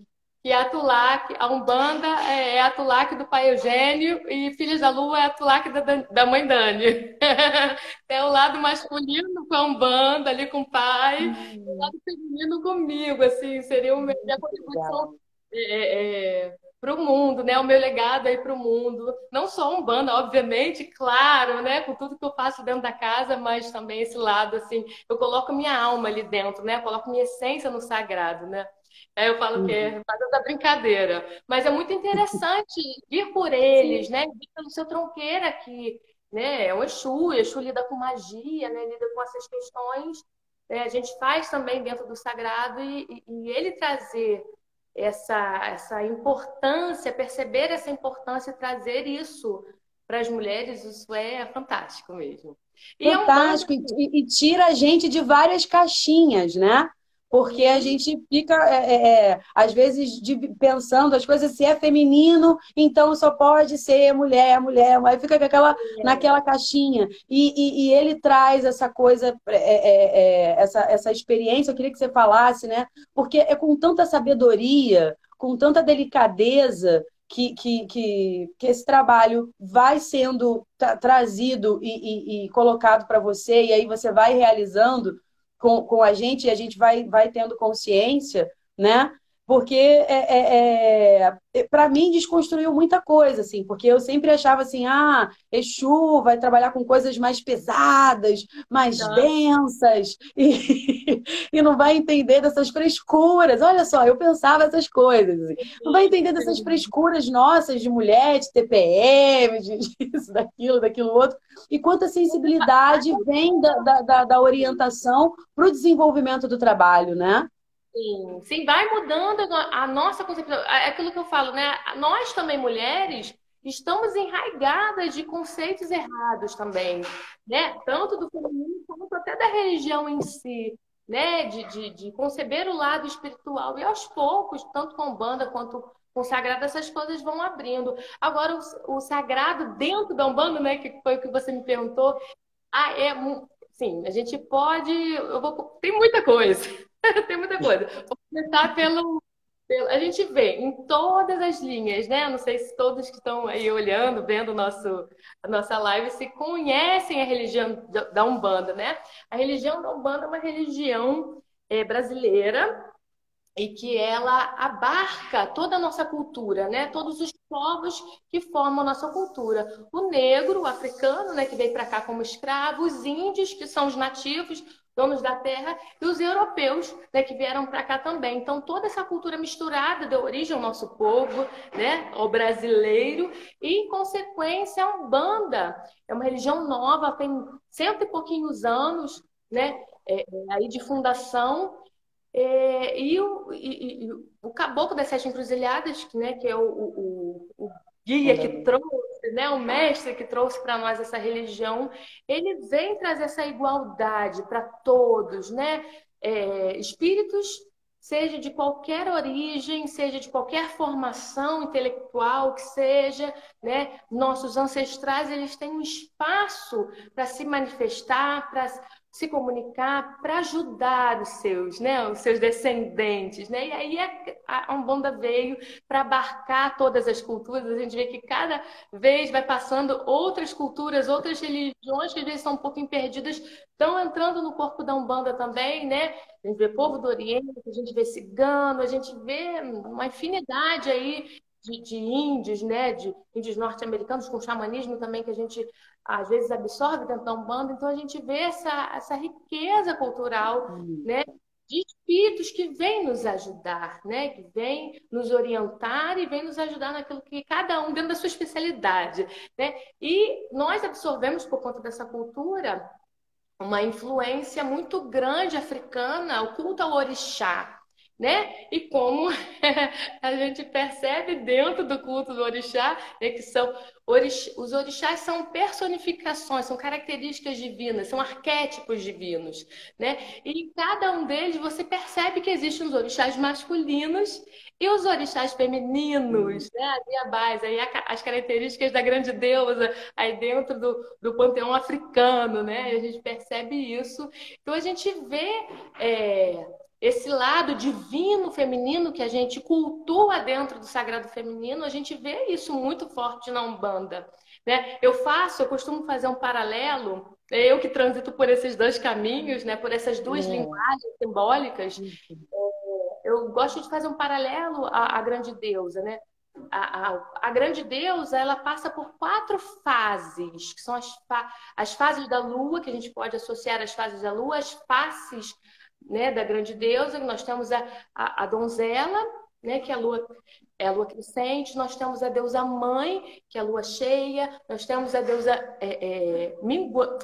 que a Tulac, a Umbanda é, é a Tulac do pai Eugênio e Filhos da Lua é a Tulac da, da mãe Dani. é o lado masculino com a Umbanda ali com o pai, hum. o lado feminino comigo, assim, seria a minha contribuição é, é, para o mundo, né? O meu legado aí para o mundo. Não só Umbanda, obviamente, claro, né? Com tudo que eu faço dentro da casa, mas também esse lado, assim, eu coloco minha alma ali dentro, né? Eu coloco minha essência no sagrado, né? Aí eu falo que é fazendo a brincadeira. Mas é muito interessante vir por eles, né? Vir pelo seu tronqueira aqui, né? É o Exu, o Exu lida com magia, né? Lida com essas questões. É, a gente faz também dentro do sagrado e, e, ele trazer essa, essa importância, perceber essa importância e trazer isso para as mulheres, isso é fantástico mesmo. E fantástico, é um... e, e tira a gente de várias caixinhas, né? Porque a gente fica, é, é, é, às vezes, de, pensando as coisas, se é feminino, então só pode ser mulher, mulher, aí fica aquela, é. naquela caixinha. E, e, e, ele traz essa coisa, é, essa, essa experiência, eu queria que você falasse, né? Porque é com tanta sabedoria, com tanta delicadeza, que, que, que, que, esse trabalho vai sendo tra trazido e, e, e colocado para você, e aí você vai realizando com, com a gente e a gente vai, vai tendo consciência, né? Porque é, é, é para mim desconstruiu muita coisa, assim, porque eu sempre achava assim, ah, Exu vai trabalhar com coisas mais pesadas, mais não. densas, e, e não vai entender dessas frescuras. Olha só, eu pensava essas coisas. Assim. Não vai entender dessas frescuras nossas de mulher, de TPM, de isso, daquilo, daquilo outro. E quanta sensibilidade vem da, da, da orientação para o desenvolvimento do trabalho, né? Sim, sim, vai mudando a nossa concepção. É aquilo que eu falo, né? Nós também, mulheres, estamos enraigadas de conceitos errados também, né? Tanto do feminino quanto até da religião em si, né? De, de, de conceber o lado espiritual. E aos poucos, tanto com banda quanto com o sagrado, essas coisas vão abrindo. Agora, o, o sagrado dentro da Umbanda, né? Que foi o que você me perguntou. Ah, é. Sim, a gente pode. Eu vou, tem muita coisa. tem muita coisa. Vou começar pelo, a gente vê em todas as linhas, né? Não sei se todos que estão aí olhando, vendo nosso, a nossa live, se conhecem a religião da Umbanda, né? A religião da Umbanda é uma religião é, brasileira e que ela abarca toda a nossa cultura, né? Todos os povos que formam a nossa cultura. O negro, o africano, né, que veio para cá como escravo, os índios, que são os nativos, donos da terra, e os europeus, né, que vieram para cá também. Então, toda essa cultura misturada deu origem ao nosso povo, né, ao brasileiro, e, em consequência, a Umbanda é uma religião nova, tem cento e pouquinhos anos, né, é, é aí de fundação, é, e, o, e, e, o caboclo das sete encruzilhadas, né, que é o, o, o guia que trouxe né, o mestre que trouxe para nós essa religião, ele vem trazer essa igualdade para todos, né? É, espíritos, seja de qualquer origem, seja de qualquer formação intelectual que seja, né? Nossos ancestrais, eles têm um espaço para se manifestar, para se comunicar para ajudar os seus, né, os seus descendentes, né? E aí a, a Umbanda veio para abarcar todas as culturas. A gente vê que cada vez vai passando outras culturas, outras religiões que às vezes são um pouco perdidas, estão entrando no corpo da Umbanda também, né? A gente vê povo do Oriente, a gente vê cigano, a gente vê uma infinidade aí de, de, índios, né, de índios norte-americanos com xamanismo também que a gente às vezes absorve dentro da Umbanda, então a gente vê essa, essa riqueza cultural, hum. né, de espíritos que vêm nos ajudar, né, que vêm nos orientar e vêm nos ajudar naquilo que cada um dentro da sua especialidade, né? E nós absorvemos por conta dessa cultura uma influência muito grande africana, o culto ao orixá, né? E como a gente percebe dentro do culto do orixá, né, que são orix... os orixás são personificações, são características divinas, são arquétipos divinos, né? E em cada um deles você percebe que existem os orixás masculinos e os orixás femininos, né? As iabás, aí as características da grande deusa aí dentro do, do panteão africano, né? E a gente percebe isso. Então a gente vê é esse lado divino feminino que a gente cultua dentro do sagrado feminino, a gente vê isso muito forte na Umbanda. Né? Eu faço, eu costumo fazer um paralelo, né? eu que transito por esses dois caminhos, né? por essas duas é. linguagens simbólicas, é, eu gosto de fazer um paralelo à, à grande deusa. Né? A, a, a, grande deusa ela passa por quatro fases, que são as, fa as fases da lua, que a gente pode associar às fases da lua, as faces né, da grande deusa, nós temos a, a, a donzela, né, que é a lua, é a lua crescente, nós temos a deusa mãe, que é a lua cheia, nós temos a deusa é, é,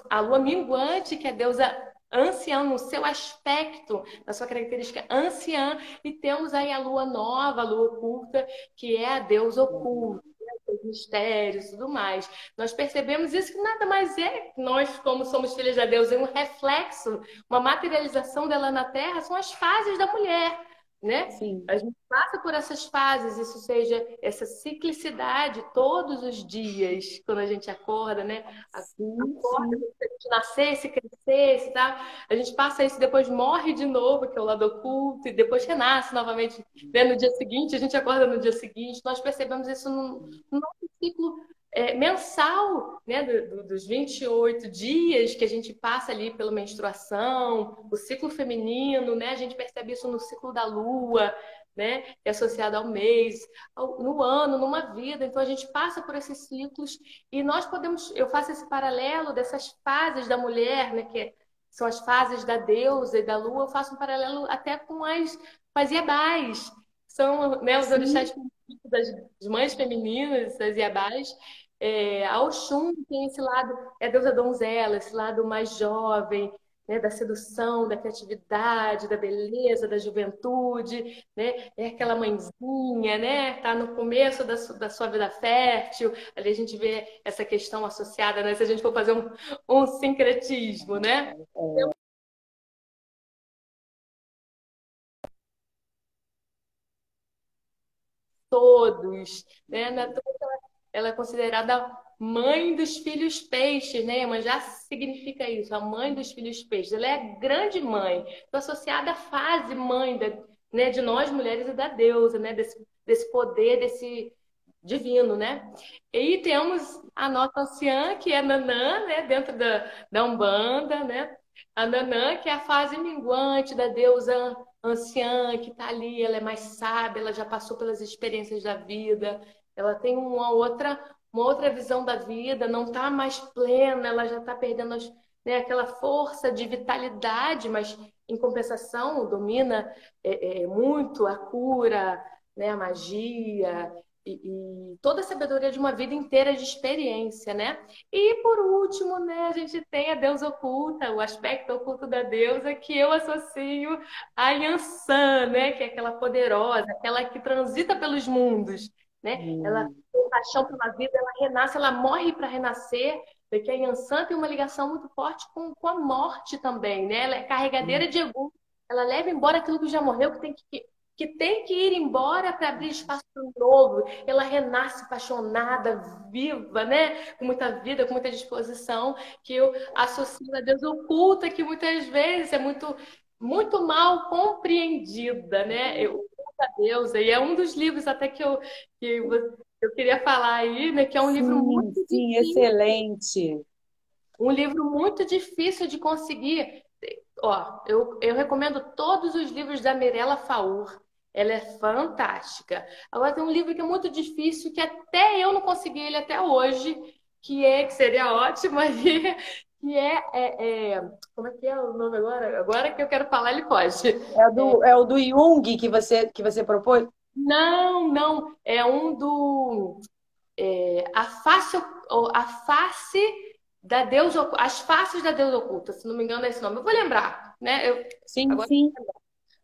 a lua minguante, que é a deusa anciã no seu aspecto, na sua característica anciã, e temos aí a lua nova, a lua oculta, que é a deusa oculta os mistérios e tudo mais. Nós percebemos isso que nada mais é nós, como somos filhas de Deus, é um reflexo, uma materialização dela na Terra, são as fases da mulher né? Sim. A gente passa por essas fases, isso seja essa ciclicidade todos os dias, quando a gente acorda, né? Assim, acorda, sim. a gente nascesse, crescesse, tá? A gente passa isso, depois morre de novo, que é o lado oculto, e depois renasce novamente, né? no dia seguinte, a gente acorda no dia seguinte. Nós percebemos isso no nosso ciclo é, mensal, né, do, do, dos 28 dias que a gente passa ali pela menstruação, o ciclo feminino, né, a gente percebe isso no ciclo da lua, né, é associado ao mês, ao, no ano, numa vida. Então a gente passa por esses ciclos e nós podemos, eu faço esse paralelo dessas fases da mulher, né, que são as fases da deusa e da lua, eu faço um paralelo até com as, com as Iabás, são né, os orixás das mães femininas, as Iabás, é, a Oxum tem esse lado, é a deusa donzela, esse lado mais jovem, né, da sedução, da criatividade, da beleza, da juventude, né? É aquela mãezinha, né? Tá no começo da, su da sua vida fértil. Ali a gente vê essa questão associada, né? Se a gente for fazer um, um sincretismo, né? É. Todos, né? Ela é considerada mãe dos filhos peixes, né? Mas já significa isso, a mãe dos filhos peixes. Ela é a grande mãe, então, associada à fase mãe da, né, de nós mulheres e da deusa, né? Desse, desse poder, desse divino, né? E temos a nossa anciã, que é Nanã, né? Dentro da, da Umbanda, né? A Nanã, que é a fase minguante da deusa anciã, que está ali, ela é mais sábia, ela já passou pelas experiências da vida, ela tem uma outra uma outra visão da vida, não está mais plena, ela já está perdendo as, né, aquela força de vitalidade, mas em compensação domina é, é, muito a cura, né, a magia e, e, toda a sabedoria de uma vida inteira de experiência, né? E por último, né, a gente tem a deusa oculta, o aspecto oculto da deusa que eu associo a Yansan, né, que é aquela poderosa, aquela que transita pelos mundos, né? Hum. Ela tem paixão pela vida, ela renasce, ela morre para renascer, porque a Yansan tem uma ligação muito forte com, com a morte também, né? Ela é carregadeira hum. de ego, ela leva embora aquilo que já morreu, que tem que, que tem que ir embora para abrir espaço novo. Ela renasce apaixonada, viva, né? Com muita vida, com muita disposição, que eu associo a Deus oculta, que muitas vezes é muito muito mal compreendida, né? Eu, a deusa. E é um dos livros até que eu, que eu queria falar aí, né? Que é um sim, livro muito sim, difícil. excelente. Um livro muito difícil de conseguir. Ó, eu, eu recomendo todos os livros da Mirella Faur. Ela é fantástica. Agora tem um livro que é muito difícil, que até eu não consegui ele até hoje, que é, que seria ótimo aí, que é, é, é, Como é que é o nome agora? Agora que eu quero falar, ele pode. É, do, é... o do Jung que você, que você propôs? Não, não. É um do. É, a, face, a face da Deus As faces da Deus oculta, se não me engano é esse nome. Eu vou lembrar, né? Eu, sim, sim.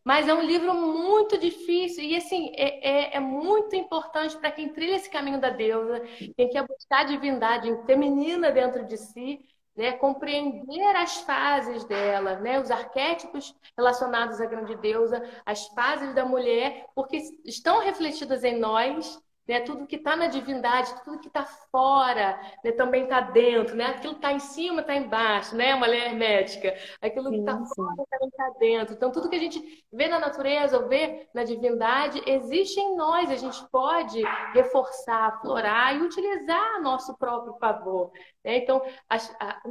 Mas é um livro muito difícil e, assim, é, é, é muito importante para quem trilha esse caminho da deusa, quem quer buscar a divindade feminina dentro de si, né? compreender as fases dela, né? os arquétipos relacionados à grande deusa, as fases da mulher, porque estão refletidas em nós né? Tudo que está na divindade, tudo que está fora, né? também está dentro, né? Aquilo que está em cima está embaixo, né? Uma lei hermética. Aquilo que está fora também está dentro. Então, tudo que a gente vê na natureza ou vê na divindade existe em nós. A gente pode reforçar, aflorar e utilizar a nosso próprio favor. Né? Então, a, a,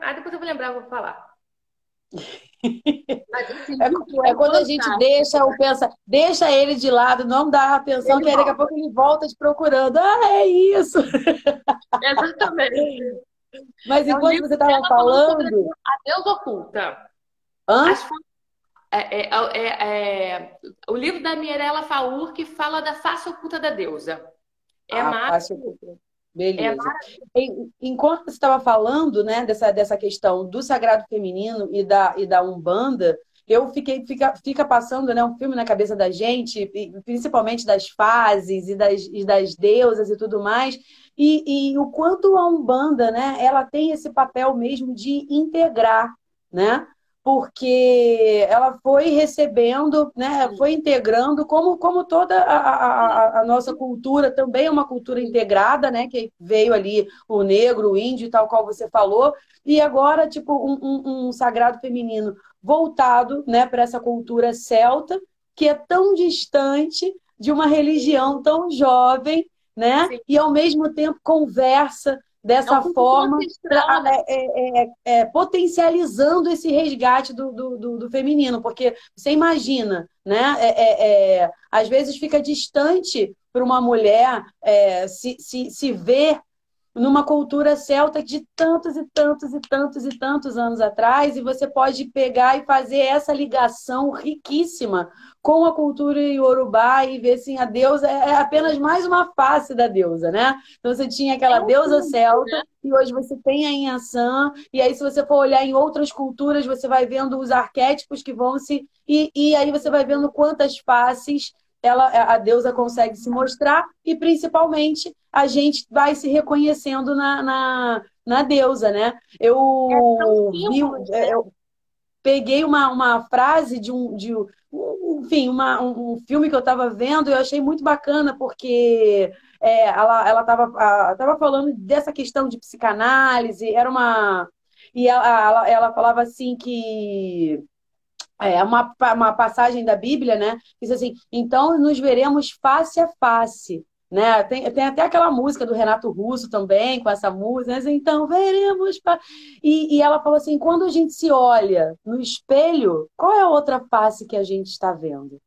ah, depois eu vou lembrar, vou falar. É, é, quando a gente deixa o pensa, deixa ele de lado, não dá atenção, que daqui a pouco ele volta te procurando. Ah, é isso! Exatamente. Mas é enquanto você estava falando. A Deus oculta. Hã? É, é, é, é, o livro da Mirella Faur que fala da face oculta da deusa. É ah, maravilhoso. Beleza. É Enquanto você estava falando né, dessa, dessa questão do sagrado feminino e da, e da Umbanda, eu fiquei, fica, fica passando né, um filme na cabeça da gente, principalmente das fases e das, e das deusas e tudo mais, e, e o quanto a Umbanda, né, ela tem esse papel mesmo de integrar, né? Porque ela foi recebendo, né, foi integrando, como, como toda a, a, a, nossa cultura também é uma cultura integrada, né, que veio ali o negro, o índio, tal qual você falou, e agora, tipo, um, um, um sagrado feminino voltado né, para essa cultura celta, que é tão distante de uma religião tão jovem, né, Sim. e ao mesmo tempo conversa dessa é forma, é, é, é, é, potencializando esse resgate do, do, do, feminino, porque você imagina, né? É, às vezes fica distante para uma mulher se, se, se ver numa cultura celta de tantos e tantos e tantos e tantos anos atrás, e você pode pegar e fazer essa ligação riquíssima com a cultura iorubá e ver assim, a deusa é, é apenas mais uma face da deusa, né? Então você tinha aquela é deusa celta e hoje você tem a Inhaçã, e aí se você for olhar em outras culturas, você vai vendo os arquétipos que vão se... E, e aí você vai vendo quantas faces ela, a deusa consegue se mostrar e principalmente a gente vai se reconhecendo na, na, na deusa, né? Eu, é vi, né? eu peguei uma, uma frase de um, de, enfim, uma, um, filme que eu estava vendo eu achei muito bacana porque é, ela estava tava falando dessa questão de psicanálise, era uma e ela, ela, ela falava assim que é uma, uma passagem da Bíblia, né? Diz assim: então nos veremos face a face. Né? Tem, tem até aquela música do Renato Russo também, com essa música, né? então veremos. Pa... E, e ela falou assim: quando a gente se olha no espelho, qual é a outra face que a gente está vendo?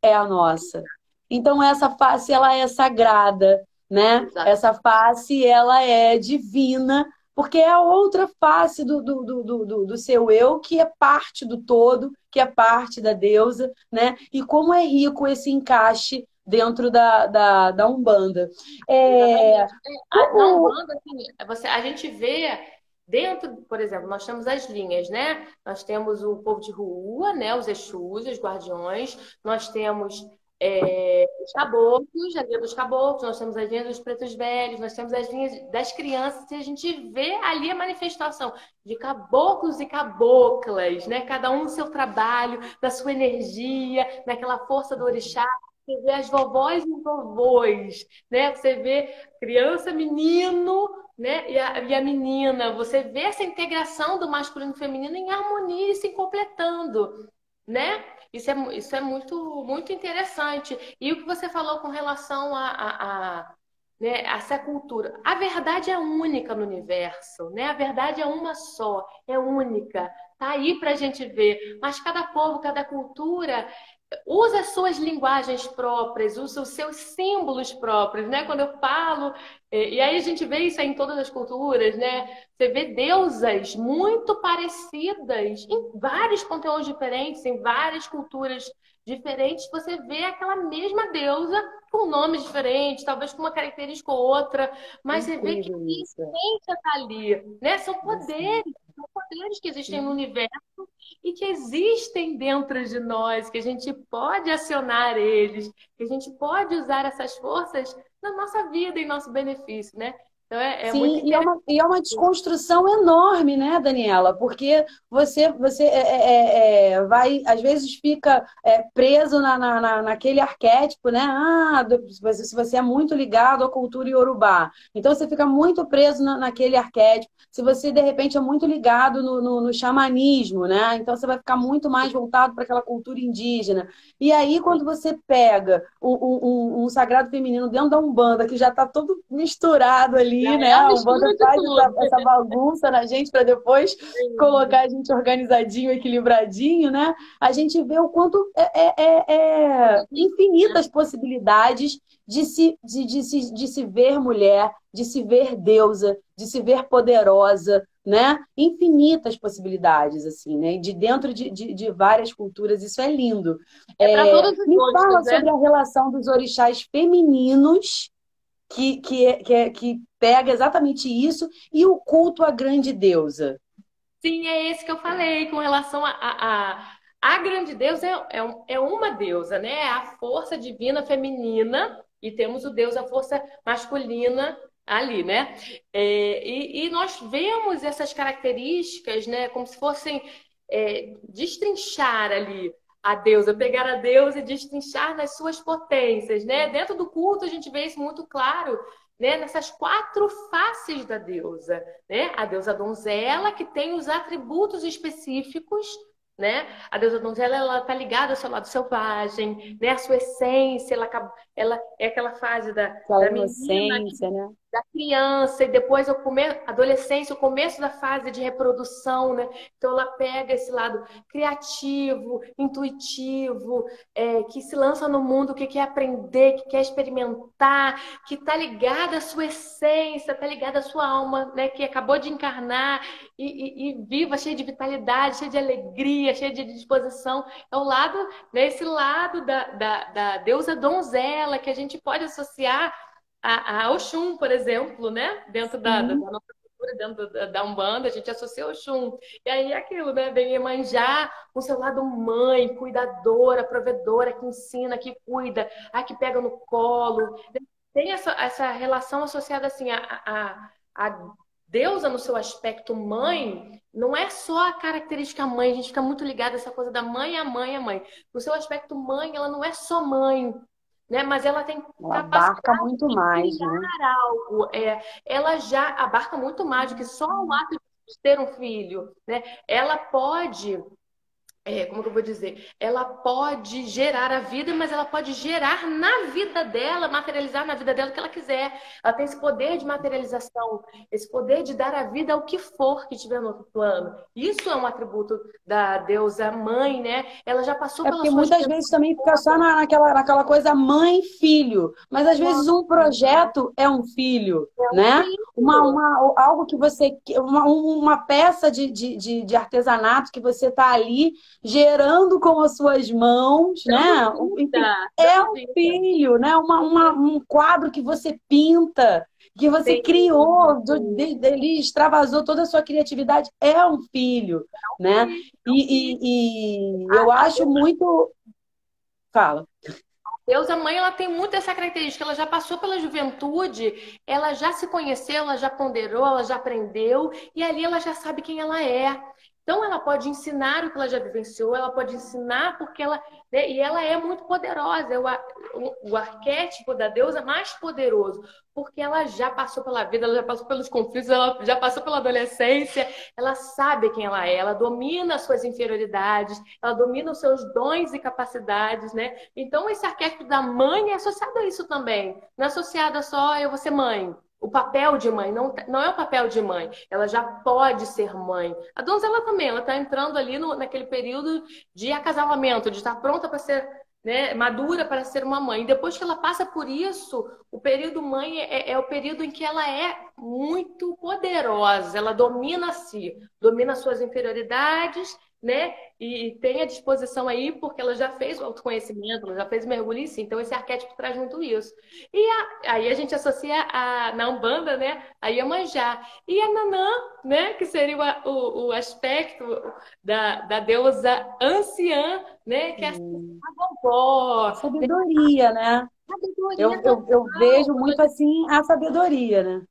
É a nossa. Então essa face ela é sagrada, né? Exato. Essa face ela é divina porque é a outra face do, do, do, do, do seu eu, que é parte do todo, que é parte da deusa, né? E como é rico esse encaixe dentro da, da, da Umbanda. É... é a, na Umbanda, assim, você, a gente vê dentro, por exemplo, nós temos as linhas, né? Nós temos o povo de rua, né? Os Exus, os guardiões, nós temos é, os caboclos, a linha dos caboclos, nós temos as linhas dos pretos velhos, nós temos as linhas das crianças, e a gente vê ali a manifestação de caboclos e caboclas, né? Cada um no seu trabalho, na sua energia, naquela força do orixá. Você vê as vovós e vovôs, né? Você vê criança, menino, né? E a, e a menina. Você vê essa integração do masculino e feminino em harmonia e se completando, né? Isso é, isso é muito, muito interessante. E o que você falou com relação a, a, a né, essa cultura. A verdade é única no universo, né? A verdade é uma só, é única. Tá aí para a gente ver. Mas cada povo, cada cultura usa as suas linguagens próprias, usa os seus símbolos próprios, né? Quando eu falo, e aí a gente vê isso em todas as culturas, né? Você vê deusas muito parecidas em vários conteúdos diferentes, em várias culturas diferentes, você vê aquela mesma deusa com nomes diferentes, talvez com uma característica ou outra, mas você vê que a essência está ali, né? São poderes, são poderes que existem no universo e que existem dentro de nós, que a gente pode acionar eles, que a gente pode usar essas forças na nossa vida, em nosso benefício, né? Então é, é Sim, e é, uma, e é uma desconstrução enorme, né, Daniela? Porque você, você é, é, é, é vai, às vezes fica é, preso na, na, naquele arquétipo, né? Ah, se você é muito ligado à cultura iorubá. Então você fica muito preso na, naquele arquétipo. Se você, de repente, é muito ligado no, no, no xamanismo, né? Então você vai ficar muito mais voltado para aquela cultura indígena. E aí, quando você pega um, um, um sagrado feminino dentro da Umbanda, que já está todo misturado ali, né? O bando faz essa, essa, bagunça na gente para depois Sim. colocar a gente organizadinho, equilibradinho, né? A gente vê o quanto é, é, é, é infinitas possibilidades de se, de, de, se, de se ver mulher, de se ver deusa, de se ver poderosa, né? Infinitas possibilidades, assim, né? De dentro de, de, de várias culturas, isso é lindo. É, é me fala né? sobre a relação dos orixás femininos que, que, é, que, é, que pega exatamente isso e o culto à grande deusa. Sim, é esse que eu falei com relação a, a, a... A grande deusa é, é, é, uma deusa, né? É a força divina feminina e temos o deus, a força masculina ali, né? É, e, e, nós vemos essas características, né? Como se fossem é, destrinchar ali a deusa, pegar a deusa e destrinchar nas suas potências, né? Dentro do culto a gente vê isso muito claro, né? Nessas quatro faces da deusa, né? A deusa donzela que tem os atributos específicos, né? A deusa donzela ela tá ligada ao seu lado selvagem, né? A sua essência, ela, ela é aquela fase da, da inocência, né? Da criança e depois o começo, adolescência, o começo da fase de reprodução, né? Então ela pega esse lado criativo, intuitivo, é, que se lança no mundo, que quer aprender, que quer experimentar, que está ligada à sua essência, está ligada à sua alma, né? Que acabou de encarnar e, e, e viva, cheia de vitalidade, cheia de alegria, cheia de disposição. É o lado, né? Esse lado da, da, da deusa donzela que a gente pode associar a, a Oxum, por exemplo, né? Dentro da, da, nossa cultura, dentro da, da, Umbanda, a gente associa Oxum. E aí é aquilo, né? Vem manjar com seu lado mãe, cuidadora, provedora, que ensina, que cuida, a que pega no colo. Tem essa, essa relação associada assim a, a, a deusa no seu aspecto mãe, não é só a característica mãe, a gente fica muito ligado a essa coisa da mãe, a mãe, a mãe. No seu aspecto mãe, ela não é só mãe, né? Mas ela tem ela abarca muito mais, né? algo. É, ela já abarca muito mais do que só o ato de ter um filho, né? Ela pode é, como que eu vou dizer? Ela pode gerar a vida, mas ela pode gerar na vida dela, materializar na vida dela o que ela quiser. Ela tem esse poder de materialização, esse poder de dar a vida ao que for que tiver no outro plano. Isso é um atributo da deusa mãe, né? Ela já passou é porque muitas vezes também fica só na, naquela, naquela coisa mãe-filho, mas às vezes um projeto é um filho, é um né? Filho. Uma, uma, algo que você. Uma, uma peça de, de, de, de artesanato que você está ali gerando com as suas mãos, né? é um filho, né? Uma, uma, um quadro que você pinta, que você Sim. criou, ele extravasou toda a sua criatividade, é um filho, é né? E, e, e eu ah, acho muito. Fala. Deus, a mãe, ela tem muito essa característica. Ela já passou pela juventude, ela já se conheceu, ela já ponderou, ela já aprendeu e ali ela já sabe quem ela é. Então, ela pode ensinar o que ela já vivenciou, ela pode ensinar porque ela. Né, e ela é muito poderosa, é o, o, o, arquétipo da deusa mais poderoso, porque ela já passou pela vida, ela já passou pelos conflitos, ela já passou pela adolescência, ela sabe quem ela é, ela domina as suas inferioridades, ela domina os seus dons e capacidades, né? Então, esse arquétipo da mãe é associado a isso também. Não é associado a só eu vou ser mãe o papel de mãe, não, não é o papel de mãe, ela já pode ser mãe. A donzela também, ela está entrando ali no, naquele período de acasalamento, de estar pronta para ser né, madura para ser uma mãe. Depois que ela passa por isso, o período mãe é, é, o período em que ela é muito poderosa, ela domina si, domina suas inferioridades né? E tem a disposição aí, porque ela já fez o autoconhecimento, ela já fez o mergulho em si. Então, esse arquétipo traz muito isso. E a, aí a gente associa a, na Umbanda, né? A Iemanjá. E a Nanã, né? Que seria o, o, o aspecto da, da deusa anciã, né? Que é a vovó. Sabedoria, né? Sabedoria eu, eu, eu vejo muito assim a sabedoria, né?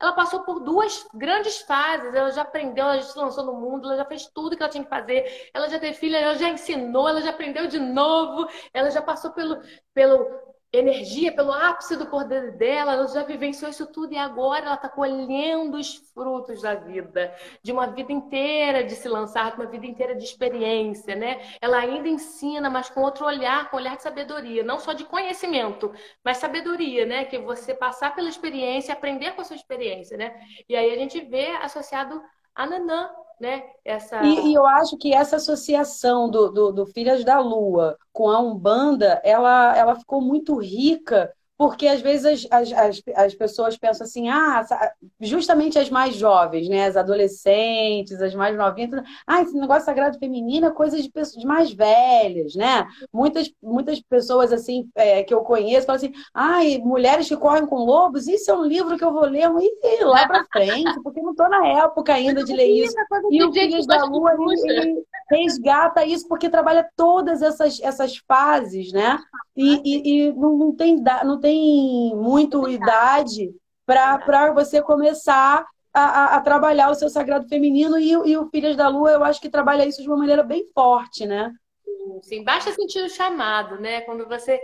Ela passou por duas grandes fases. Ela já aprendeu, ela já se lançou no mundo, ela já fez tudo que ela tinha que fazer. Ela já teve filha, ela já ensinou, ela já aprendeu de novo. Ela já passou pelo, pelo energia, pelo ápice do poder dela, ela já vivenciou isso tudo e agora ela está colhendo os frutos da vida, de uma vida inteira de se lançar, de uma vida inteira de experiência, né? Ela ainda ensina, mas com outro olhar, com olhar de sabedoria, não só de conhecimento, mas sabedoria, né? Que você passar pela experiência, aprender com a sua experiência, né? E aí a gente vê associado a Nanã, né? Essa... E, e, eu acho que essa associação do, do, do Filhas da Lua com a Umbanda, ela, ela ficou muito rica porque às vezes as, as, as, pessoas pensam assim, ah, justamente as mais jovens, né? As adolescentes, as mais novinhas, ah, esse negócio sagrado feminino é coisa de pessoas mais velhas, né? Muitas, muitas pessoas assim é, que eu conheço falam assim, ai, mulheres que correm com lobos, isso é um livro que eu vou ler e lá para frente, porque não estou na época ainda de ler isso. E o Filhos da Lua, ele resgata isso porque trabalha todas essas, essas fases, né? E, e, e não, tem, não tem muito idade para você começar a, a, a, trabalhar o seu sagrado feminino e, e o Filhas da Lua, eu acho que trabalha isso de uma maneira bem forte, né? Sim, basta sentir o chamado, né? Quando você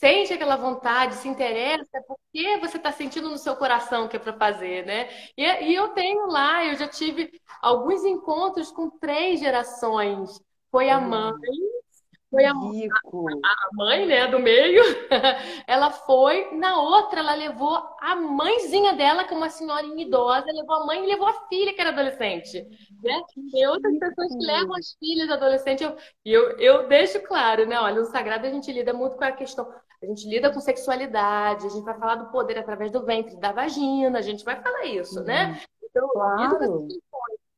sente aquela vontade, se interessa, porque você está sentindo no seu coração que é para fazer, né? E, e, eu tenho lá, eu já tive alguns encontros com três gerações. Foi a mãe, foi a, a, mãe, né, do meio. ela foi, na outra, ela levou a mãezinha dela, que é uma senhorinha idosa, levou a mãe e levou a filha, que era adolescente. Né? Tem outras pessoas que levam as filhas adolescentes. E eu, eu, eu deixo claro, né? Olha, o sagrado a gente lida muito com a questão. A gente lida com sexualidade, a gente vai falar do poder através do ventre, da vagina, a gente vai falar isso, né? uhum. né? Então, claro.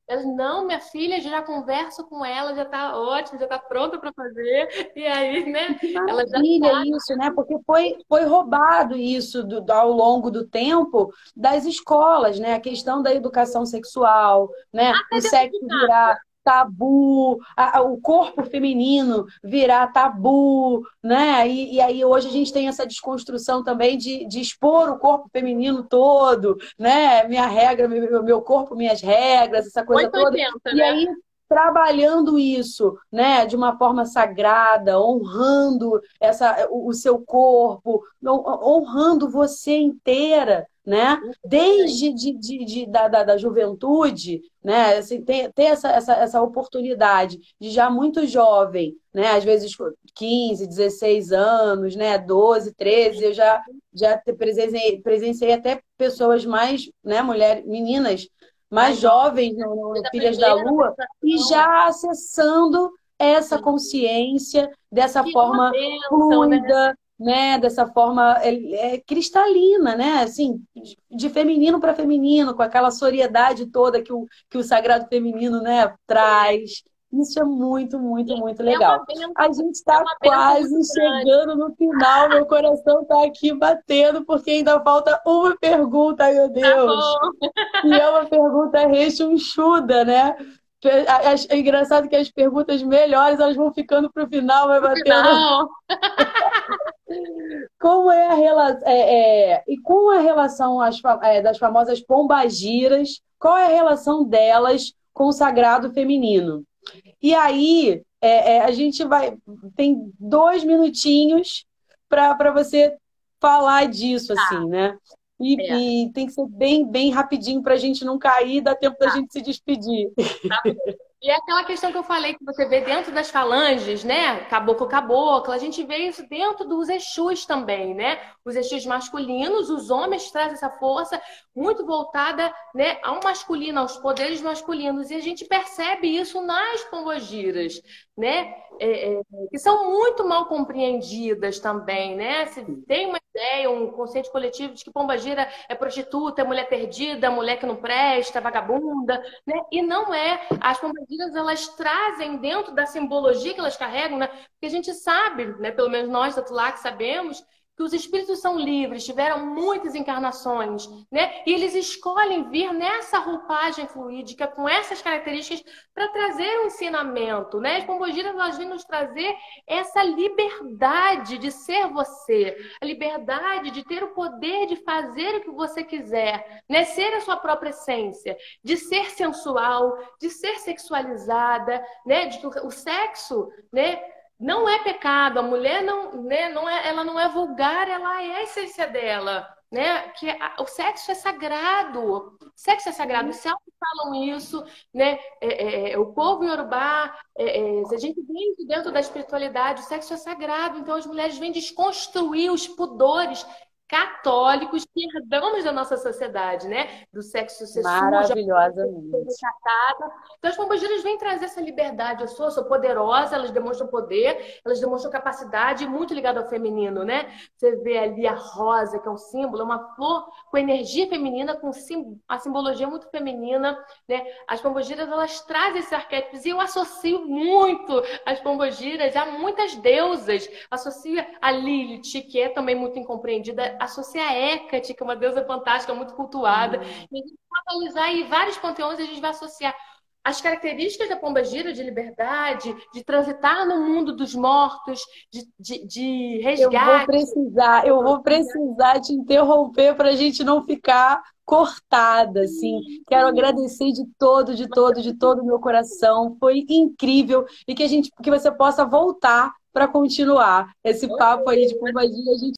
Elas, não, minha filha, já converso com ela, já está ótimo, já está pronta para fazer. E aí, né? Ela já tá... isso, né? Porque foi, foi roubado isso do, ao longo do tempo das escolas, né? A questão da educação sexual, né? o sexo virar tabu, a, a, o corpo feminino virar tabu, né? E, e, aí hoje a gente tem essa desconstrução também de, de expor o corpo feminino todo, né? Minha regra, meu, meu corpo, minhas regras, essa coisa 880, toda. Né? E aí trabalhando isso, né, de uma forma sagrada, honrando essa o, o seu corpo, honrando você inteira, né? Desde de, de, de da, da, da, juventude, né? Assim, ter, ter essa, essa, essa oportunidade de já muito jovem, né? Às vezes 15, 16 anos, né? 12, 13, eu já, já presenciei, presenciei até pessoas mais, né? Mulheres, meninas mais jovens no, no Filhas da Lua e já acessando essa consciência dessa forma né? fluida, né, dessa forma é, é, cristalina, né, assim, de feminino para feminino, com aquela soriedade toda que o, que o sagrado feminino, né, traz. Isso é muito, muito, muito é legal. a gente está é quase chegando no final, meu coração está aqui batendo, porque ainda falta uma pergunta, meu tá Deus. Tá e é uma pergunta rechonchuda, né? É engraçado que as perguntas melhores elas vão ficando para o final, vai batendo. Como é a relação. É, é, e com a relação às, é, das famosas pombagiras, qual é a relação delas com o sagrado feminino? E aí, é, é, a gente vai. Tem dois minutinhos para você falar disso, tá. assim, né? E, é. e, tem que ser bem, bem rapidinho para a gente não cair, dá tempo tá. da gente se despedir. Tá. E é aquela questão que eu falei que você vê dentro das falanges, né? Caboclo, caboclo, a gente vê isso dentro dos Exus também, né? Os Exus masculinos, os homens trazem essa força muito voltada né, ao masculino, aos poderes masculinos. E a gente percebe isso nas pombogiras, né? É, é, que são muito mal compreendidas também, né? Se tem uma ideia, um conceito coletivo de que pombagira é prostituta, é mulher perdida, mulher que não presta, vagabunda, né? E não é. As pombagiras elas trazem dentro da simbologia que elas carregam, né? Porque a gente sabe, né? Pelo menos nós da Tulac sabemos que os espíritos são livres, tiveram muitas encarnações, né? E eles escolhem vir nessa roupagem fluídica, com essas características, para trazer um ensinamento, né? As pombogiras, elas vêm nos trazer essa liberdade de ser você, a liberdade de ter o poder de fazer o que você quiser, né? Ser a sua própria essência, de ser sensual, de ser sexualizada, né? De, o sexo, né? Não é pecado, a mulher não, né, não é, ela não é vulgar, ela é a essência dela, né? Que a, o sexo é sagrado, o sexo é sagrado. Os céus falam isso, né? É, é, é, o povo iorubá, é, é, se a gente vem dentro da espiritualidade, o sexo é sagrado, então as mulheres vêm desconstruir os pudores católicos que herdamos da nossa sociedade, né? Do sexo ser Maravilhosamente. Então, as pombogiras vêm trazer essa liberdade. Eu sou, sou poderosa, elas demonstram poder, elas demonstram capacidade, muito ligado ao feminino, né? Você vê ali a rosa, que é um símbolo, é uma flor com energia feminina, com a simbologia muito feminina, né? As pombogiras, elas trazem esses arquétipos e eu associo muito as pombogiras a muitas deusas. Associo a Lilith, que é também muito incompreendida associa a Hecate, que é uma deusa fantástica, muito cultuada. Uhum. E a gente vai analisar aí vários panteões e a gente vai associar as características da pomba gira de liberdade, de transitar no mundo dos mortos, de, de, de resgate. Eu vou precisar, eu vou precisar te interromper para a gente não ficar cortada, assim. Quero agradecer de todo, de todo, de todo o meu coração. Foi incrível e que a gente, que você possa voltar para continuar esse papo aí de pomba gira. A gente